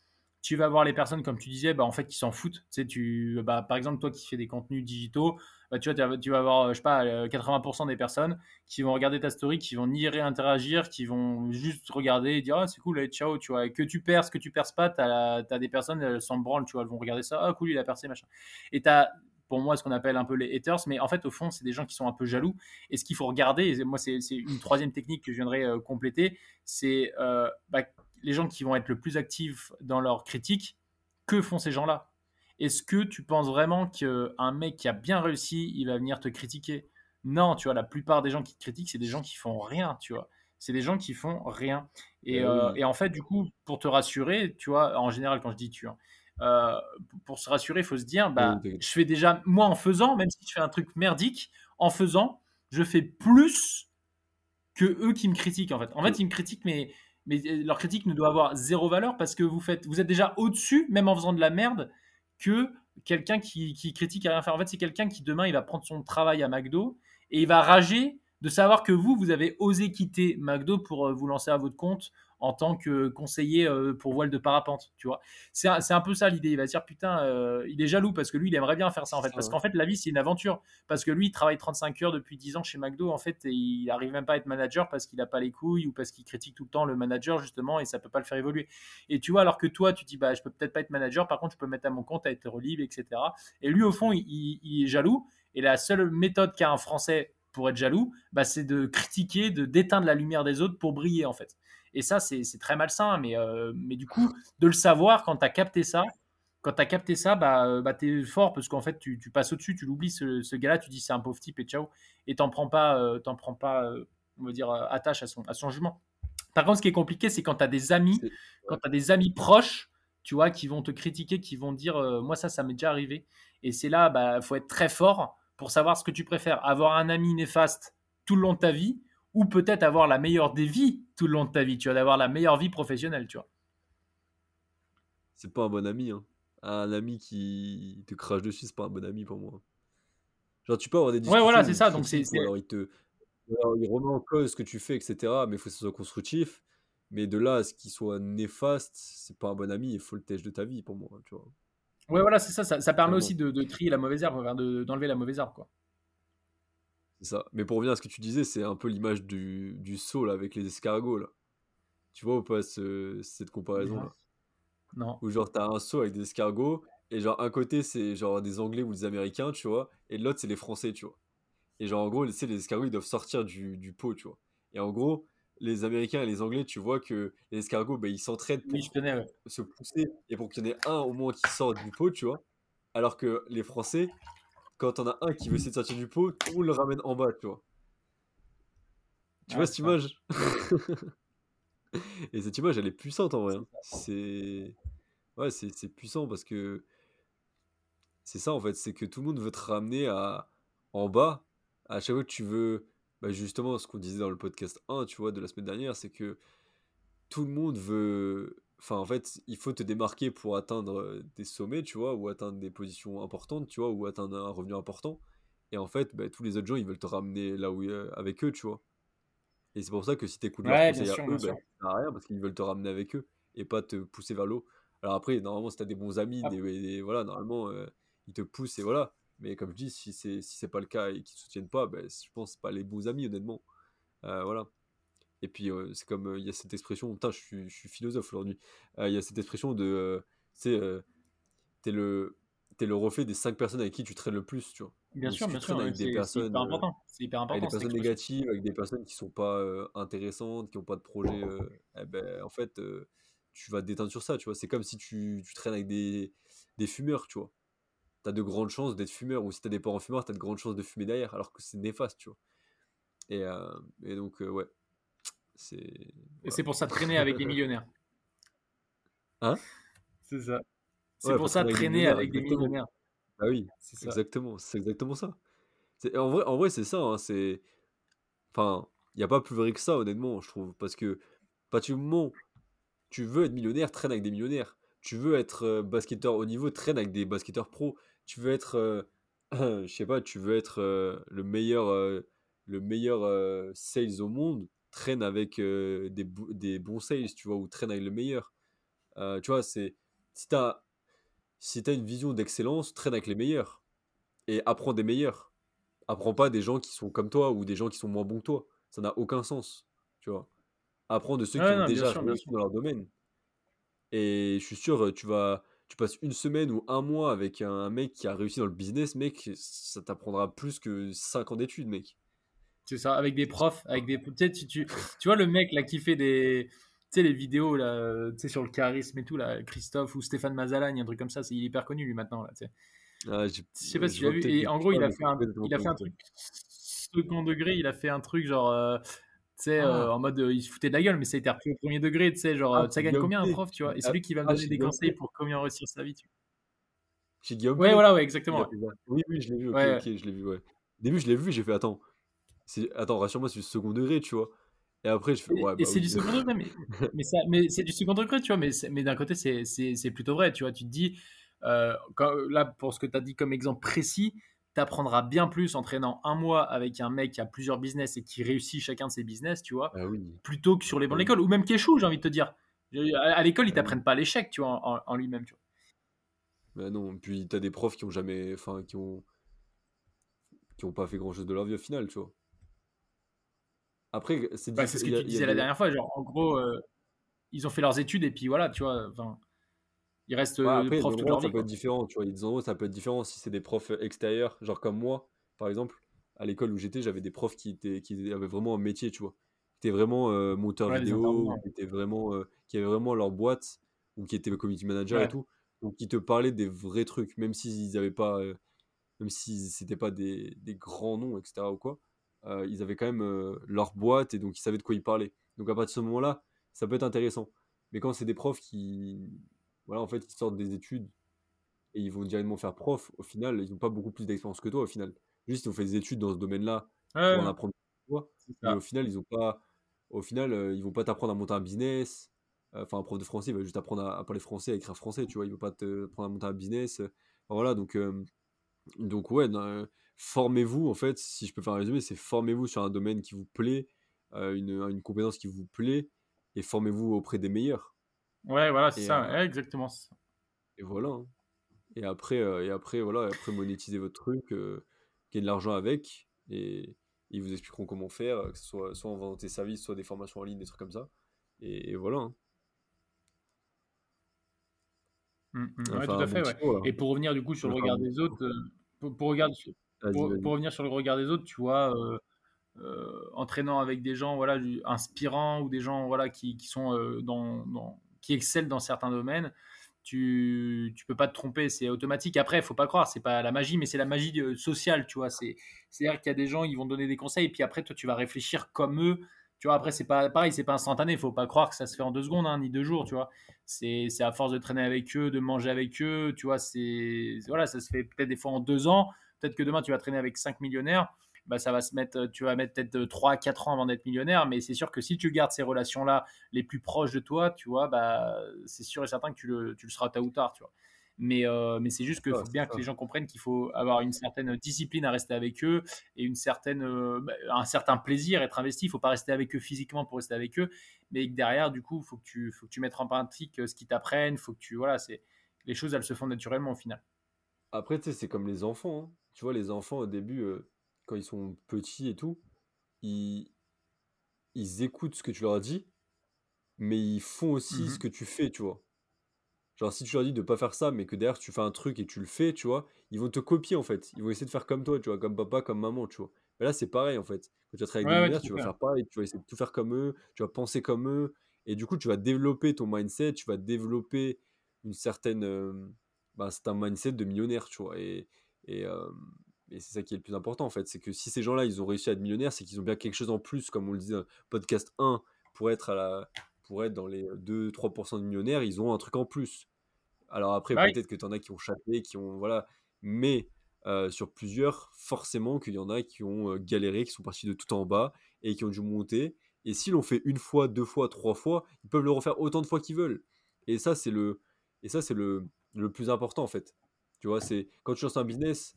Tu vas voir les personnes, comme tu disais, bah, en fait, qui s'en foutent. Tu sais, tu, bah, par exemple, toi qui fais des contenus digitaux, bah, tu, vois, tu vas avoir, je sais pas, 80% des personnes qui vont regarder ta story, qui vont ni réinteragir, qui vont juste regarder et dire, ah, c'est cool, ciao, tu vois. que tu perces, que tu perces pas, tu as, des personnes, elles s'en branlent, tu vois, elles vont regarder ça, ah, cool, il a percé, machin. Et tu as pour moi ce qu'on appelle un peu les haters, mais en fait au fond c'est des gens qui sont un peu jaloux. Et ce qu'il faut regarder, et moi c'est une troisième technique que je viendrai euh, compléter, c'est euh, bah, les gens qui vont être le plus actifs dans leur critique, que font ces gens-là? Est-ce que tu penses vraiment qu'un mec qui a bien réussi, il va venir te critiquer? Non, tu vois, la plupart des gens qui te critiquent, c'est des gens qui font rien, tu vois. C'est des gens qui font rien. Et, eh euh, et, en fait, du coup, pour te rassurer, tu vois, en général, quand je dis tu, hein, euh, pour se rassurer, il faut se dire, bah, je fais déjà, moi en faisant, même si je fais un truc merdique, en faisant, je fais plus que eux qui me critiquent en fait. En fait, ils me critiquent, mais, mais leur critique ne doit avoir zéro valeur parce que vous, faites, vous êtes déjà au-dessus, même en faisant de la merde, que quelqu'un qui, qui critique à rien faire. En fait, c'est quelqu'un qui demain, il va prendre son travail à McDo et il va rager de savoir que vous, vous avez osé quitter McDo pour euh, vous lancer à votre compte en tant que conseiller euh, pour voile de parapente, tu vois. C'est un, peu ça l'idée. Il va se dire putain, euh, il est jaloux parce que lui, il aimerait bien faire ça en fait. Parce qu'en fait, la vie, c'est une aventure. Parce que lui, il travaille 35 heures depuis 10 ans chez McDo en fait, et il arrive même pas à être manager parce qu'il a pas les couilles ou parce qu'il critique tout le temps le manager justement et ça peut pas le faire évoluer. Et tu vois, alors que toi, tu dis bah je peux peut-être pas être manager, par contre, je peux mettre à mon compte à être libre, etc. Et lui, au fond, il, est jaloux. Et la seule méthode qu'a un Français pour être jaloux, bah, c'est de critiquer, de d'éteindre la lumière des autres pour briller en fait. Et ça, c'est très malsain. Mais, euh, mais du coup, de le savoir quand tu as capté ça, quand tu as capté ça, bah, euh, bah tu es fort parce qu'en fait, tu, tu passes au-dessus, tu l'oublies, ce, ce gars-là, tu dis c'est un pauvre type et ciao. Et t'en prends pas, euh, t'en prends pas on va dire, attache à son, à son jugement. Par contre, ce qui est compliqué, c'est quand tu as des amis, quand tu as des amis proches, tu vois, qui vont te critiquer, qui vont dire moi, ça, ça m'est déjà arrivé. Et c'est là, il bah, faut être très fort pour savoir ce que tu préfères. Avoir un ami néfaste tout le long de ta vie ou peut-être avoir la meilleure des vies tout le long de ta vie, tu vas d'avoir la meilleure vie professionnelle, tu vois. C'est pas un bon ami, hein. Un ami qui te crache dessus, c'est pas un bon ami pour moi. Genre, tu peux avoir des discussions. Ouais, voilà, c'est ça. Donc, c'est. Alors, il te. il remet en cause ce que tu fais, etc. Mais il faut que ce soit constructif. Mais de là à ce qu'il soit néfaste, c'est pas un bon ami. Il faut le tèche de ta vie pour moi, tu vois. Ouais, voilà, c'est ça, ça. permet aussi de, trier la mauvaise herbe, d'enlever la mauvaise herbe, quoi ça. Mais pour revenir à ce que tu disais, c'est un peu l'image du, du saut avec les escargots là. Tu vois ou pas cette comparaison là? Non. Où genre t'as un saut avec des escargots et genre un côté c'est genre des Anglais ou des Américains, tu vois, et l'autre c'est les Français, tu vois. Et genre en gros, les escargots ils doivent sortir du, du pot, tu vois. Et en gros, les Américains et les Anglais, tu vois que les escargots, bah, ils s'entraident pour se pousser et pour qu'il y en ait un au moins qui sort du pot, tu vois. Alors que les Français, quand on a un qui veut essayer de sortir du pot, tout le ramène en bas, tu vois. Tu vois cette image? Et cette image, elle est puissante en vrai. Hein. C'est. Ouais, c'est puissant parce que. C'est ça en fait, c'est que tout le monde veut te ramener à... en bas. À chaque fois que tu veux. Bah, justement, ce qu'on disait dans le podcast 1, tu vois, de la semaine dernière, c'est que tout le monde veut Enfin, en fait, il faut te démarquer pour atteindre euh, des sommets, tu vois, ou atteindre des positions importantes, tu vois, ou atteindre un revenu important. Et en fait, bah, tous les autres gens, ils veulent te ramener là où avec eux, tu vois. Et c'est pour ça que si tu écoutes ouais, conseils à eux, bah, ça rien parce qu'ils veulent te ramener avec eux et pas te pousser vers l'eau. Alors après, normalement, si tu as des bons amis, ah. des, voilà, normalement, euh, ils te poussent et voilà. Mais comme je dis, si c'est si c'est pas le cas et qu'ils soutiennent pas, ben, je pense pas les bons amis, honnêtement. Euh, voilà. Et puis, c'est comme il y a cette expression, putain, je suis, je suis philosophe aujourd'hui. Il y a cette expression de, tu t'es le, es le reflet des cinq personnes avec qui tu traînes le plus, tu vois? Bien sûr, bien sûr. Avec des personnes, hyper important. Hyper important. Avec des personnes négatives, avec des personnes qui sont pas intéressantes, qui n'ont pas de projet. eh ben, en fait, tu vas te détendre sur ça, tu vois? C'est comme si tu, tu traînes avec des, des fumeurs, tu vois? Tu as de grandes chances d'être fumeur, ou si tu as des parents fumeurs, tu as de grandes chances de fumer derrière, alors que c'est néfaste, tu vois? Et, et donc, ouais, et c'est pour ça traîner avec des millionnaires. Hein? C'est ça. C'est pour ça traîner avec des millionnaires. Ah oui, c'est exactement, c'est exactement ça. En vrai, en vrai c'est ça. Hein, c'est, enfin, il n'y a pas plus vrai que ça, honnêtement, je trouve, parce que pas du moment tu veux être millionnaire, traîne avec des millionnaires. Tu veux être euh, basketteur au niveau, traîne avec des basketteurs pro. Tu veux être, euh, je sais pas, tu veux être euh, le meilleur, le meilleur sales au monde, traîne avec des, des, bons sales, tu vois, ou traîne avec le meilleur. tu vois, c'est si tu as, si as une vision d'excellence, traîne avec les meilleurs. Et apprends des meilleurs. Apprends pas des gens qui sont comme toi ou des gens qui sont moins bons que toi. Ça n'a aucun sens. Tu vois. Apprends de ceux qui ont déjà réussi dans leur domaine. Et je suis sûr, tu vas, tu passes une semaine ou un mois avec un mec qui a réussi dans le business, mec, ça t'apprendra plus que 5 ans d'études, mec. C'est ça, avec des profs, avec des. Tu, tu, tu, vois le mec là qui fait des. Tu sais, les vidéos là, tu sais, sur le charisme et tout, là, Christophe ou Stéphane Mazalagne, un truc comme ça, c'est, il est hyper connu lui maintenant, là, tu sais. Ah, je sais pas si tu l'as vu. Et en gros, il a fait un, il a fait un truc second degré, il a fait un truc genre. Euh, tu sais, euh, ah. en mode, il se foutait de la gueule, mais ça a été repris au premier degré, tu sais, genre, ah, ça gagne combien un prof, tu vois? Et c'est lui qui va me ah, donner des conseils pour comment réussir sa vie, tu vois. Chez Guillaume Ouais, voilà, ouais, exactement. Oui, oui, je l'ai vu, ok, ok, je l'ai vu, ouais. Au début, je l'ai vu, j'ai fait, attends, attends, rassure-moi, c'est du second degré, tu vois. Et après, je fais, ouais, et bah c'est du second degré, mais, mais, ça, mais c'est du second degré, tu vois, mais, mais d'un côté, c'est plutôt vrai, tu vois. Tu te dis, euh, quand, là, pour ce que tu as dit comme exemple précis, tu apprendras bien plus en traînant un mois avec un mec qui a plusieurs business et qui réussit chacun de ses business, tu vois, ah plutôt que sur les bancs d'école, ou même qui échoue, j'ai envie de te dire. À l'école, ils t'apprennent pas l'échec, tu vois, en, lui-même, tu vois. Bah non, puis tu as des profs qui ont jamais, enfin, qui ont, qui ont pas fait grand chose de leur vie au final, tu vois. Après, c'est bah, ce que tu disais la dernière fois, genre, en gros, euh, ils ont fait leurs études et puis voilà, tu vois, enfin il reste ouais, après, prof de Ça peut être différent, tu vois. Ils en ça peut être différent si c'est des profs extérieurs, genre comme moi, par exemple. À l'école où j'étais, j'avais des profs qui, étaient, qui avaient vraiment un métier, tu vois. Qui étaient vraiment euh, monteurs vidéo, qui, étaient vraiment, euh, qui avaient vraiment leur boîte, ou qui étaient community manager et tout. Donc, qui te parlaient des vrais trucs, même s'ils n'avaient pas. Euh, même si c'était pas des, des, grands noms, etc. ou quoi. Ils avaient quand même leur boîte et donc ils savaient de quoi ils parlaient. Donc, à partir de ce moment-là, ça peut être intéressant. Mais quand c'est des profs qui, voilà, en fait, ils sortent des études et ils vont directement faire prof. Au final, ils n'ont pas beaucoup plus d'expérience que toi, au final. Juste, ils ont fait des études dans ce domaine-là pour en apprendre. Et au final, ils ont pas. Au final, euh, ils vont pas t'apprendre à monter un business. Euh, enfin, un prof de français, il va juste apprendre à, parler français, à écrire français, tu vois. Il va pas te prendre à monter un business. voilà, donc, euh, donc ouais, formez-vous, en fait, si je peux faire un résumé, c'est formez-vous sur un domaine qui vous plaît, une, une compétence qui vous plaît, et formez-vous auprès des meilleurs. Ouais, voilà, c'est ça, euh, exactement Et voilà. Hein. Et après, euh, et après, voilà, après monétiser votre truc, gagner de l'argent avec, et ils vous expliqueront comment faire, que ce soit soit en vendant tes services, soit des formations en ligne, des trucs comme ça. Et, voilà. Hein. Mmh, mmh. ouais, tout à fait, ouais. Et pour revenir du coup sur le regard des autres, pour, pour, pour, revenir sur le regard des autres, tu vois, entraînant avec des gens voilà, inspirants ou des gens voilà, qui, qui sont dans, dans, qui excellent dans certains domaines, tu tu peux pas te tromper, c'est automatique. Après, il faut pas croire, c'est pas la magie, mais c'est la magie euh, sociale, tu vois. C'est c'est à dire qu'il y a des gens, ils vont donner des conseils, et puis après, toi, tu vas réfléchir comme eux. Tu vois, après, c'est pas pareil, c'est pas instantané. Il faut pas croire que ça se fait en deux secondes, hein, ni deux jours, tu vois. C'est à force de traîner avec eux, de manger avec eux, tu vois. C'est voilà, ça se fait peut-être des fois en deux ans. Peut-être que demain, tu vas traîner avec cinq millionnaires bah, ça va se mettre, tu vas mettre peut-être 3 4 ans avant d'être millionnaire, mais c'est sûr que si tu gardes ces relations-là les plus proches de toi, tu vois, bah, c'est sûr et certain que tu le, tu le seras tard ou tard, tu vois. Mais, euh, mais c'est juste qu'il faut bien que les gens comprennent qu'il faut avoir une certaine discipline à rester avec eux et une certaine, euh, bah, un certain plaisir, être investi. Il ne faut pas rester avec eux physiquement pour rester avec eux, mais derrière, du coup, il faut, que tu, faut que tu mettes en pratique euh, ce qu'ils t'apprennent. Faut que tu, voilà, c'est, les choses, elles se font naturellement au final. Après, tu sais, c'est comme les enfants. Hein. Tu vois, les enfants, au début, quand ils sont petits et tout, ils, ils écoutent ce que tu leur dis, mais ils font aussi mmh ce que tu fais, tu vois. Genre, si tu leur dis de pas faire ça, mais que derrière tu fais un truc et tu le fais, tu vois, ils vont te copier en fait. Ils vont essayer de faire comme toi, tu vois, comme papa, comme maman, tu vois. Mais là, c'est pareil en fait. Quand tu vas travailler avec des tu vas faire pareil, tu vas essayer de tout faire comme eux, tu vas penser comme eux, et du coup, tu vas développer ton mindset, tu vas développer une certaine. Euh, bah, c'est un mindset de millionnaire, tu vois. Et, et, euh, et c'est ça qui est le plus important en fait, c'est que si ces gens-là ils ont réussi à être millionnaires, c'est qu'ils ont bien quelque chose en plus, comme on le disait, podcast 1 pour être, à la, pour être dans les 2-3% de millionnaires, ils ont un truc en plus. Alors après, peut-être que tu en as qui ont chaté, qui ont. Voilà. Mais euh, sur plusieurs, forcément qu'il y en a qui ont euh, galéré, qui sont partis de tout en bas et qui ont dû monter. Et s'ils l'ont fait une fois, deux fois, trois fois, ils peuvent le refaire autant de fois qu'ils veulent. Et ça, c'est le, et ça, c'est le, le plus important en fait. Tu vois, c'est quand tu lances un business,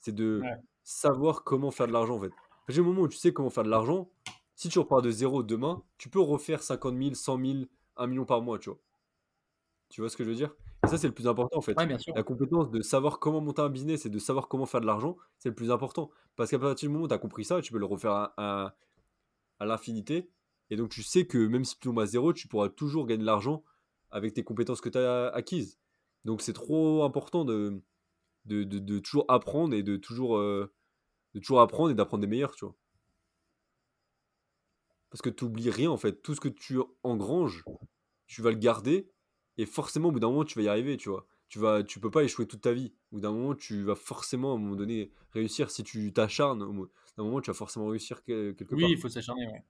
c'est de savoir comment faire de l'argent en fait. J'ai le moment où tu sais comment faire de l'argent, si tu repars de zéro demain, tu peux refaire 50 000, 100 000, 1 million par mois, tu vois. Tu vois ce que je veux dire? Et ça, c'est le plus important, en fait. Ouais, bien sûr. La compétence de savoir comment monter un business et de savoir comment faire de l'argent, c'est le plus important. Parce qu'à partir du moment où tu as compris ça, tu peux le refaire à, à, à l'infinité. Et donc, tu sais que même si tu tombes à zéro, tu pourras toujours gagner de l'argent avec tes compétences que tu as acquises. Donc, c'est trop important de, de, de, de toujours apprendre et de toujours, euh, de toujours apprendre et d'apprendre des meilleurs, tu vois. Parce que tu n'oublies rien, en fait. Tout ce que tu engranges, tu vas le garder. Et forcément, au bout d'un moment, tu vas y arriver, tu vois. Tu vas, tu peux pas échouer toute ta vie. Au bout d'un moment, tu vas forcément, à un moment donné, réussir. Si tu t'acharnes, au bout d'un moment, tu vas forcément réussir que- quelque Oui, part. il faut s'acharner, ouais.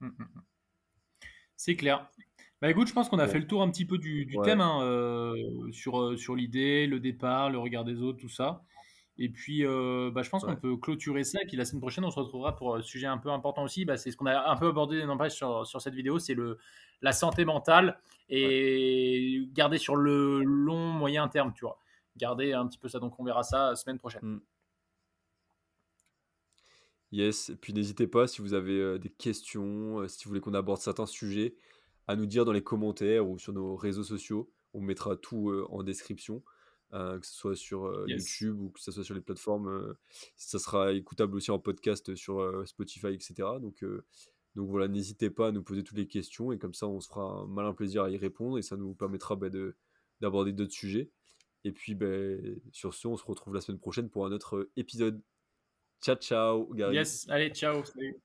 Mm, mm, mm. C'est clair. Bah écoute, je pense qu'on a fait le tour un petit peu du, du ouais, thème hein, euh, sur, euh, sur l'idée, le départ, le regard des autres, tout ça. Et puis, euh, bah, je pense qu'on peut clôturer ça. Et puis la semaine prochaine, on se retrouvera pour un sujet un peu important aussi. Bah, c'est ce qu'on a un peu abordé n'empêche sur, sur cette vidéo, c'est le la santé mentale ouais. et garder sur le long, moyen terme, tu vois. Garder un petit peu ça. Donc on verra ça la semaine prochaine. Mm. Yes, et puis n'hésitez pas si vous avez euh, des questions, euh, si vous voulez qu'on aborde certains sujets, à nous dire dans les commentaires ou sur nos réseaux sociaux. On mettra tout euh, en description, euh, que ce soit sur euh, Yes. YouTube ou que ce soit sur les plateformes. euh, ça sera écoutable aussi en podcast sur Spotify, etc. Donc, donc voilà, n'hésitez pas à nous poser toutes les questions et comme ça, on se fera un malin plaisir à y répondre et ça nous permettra bah, de, d'aborder d'autres sujets. Et puis, ben, sur ce, on se retrouve la semaine prochaine pour un autre épisode. Ciao, ciao, Gary. Yes. Allez, ciao. Salut.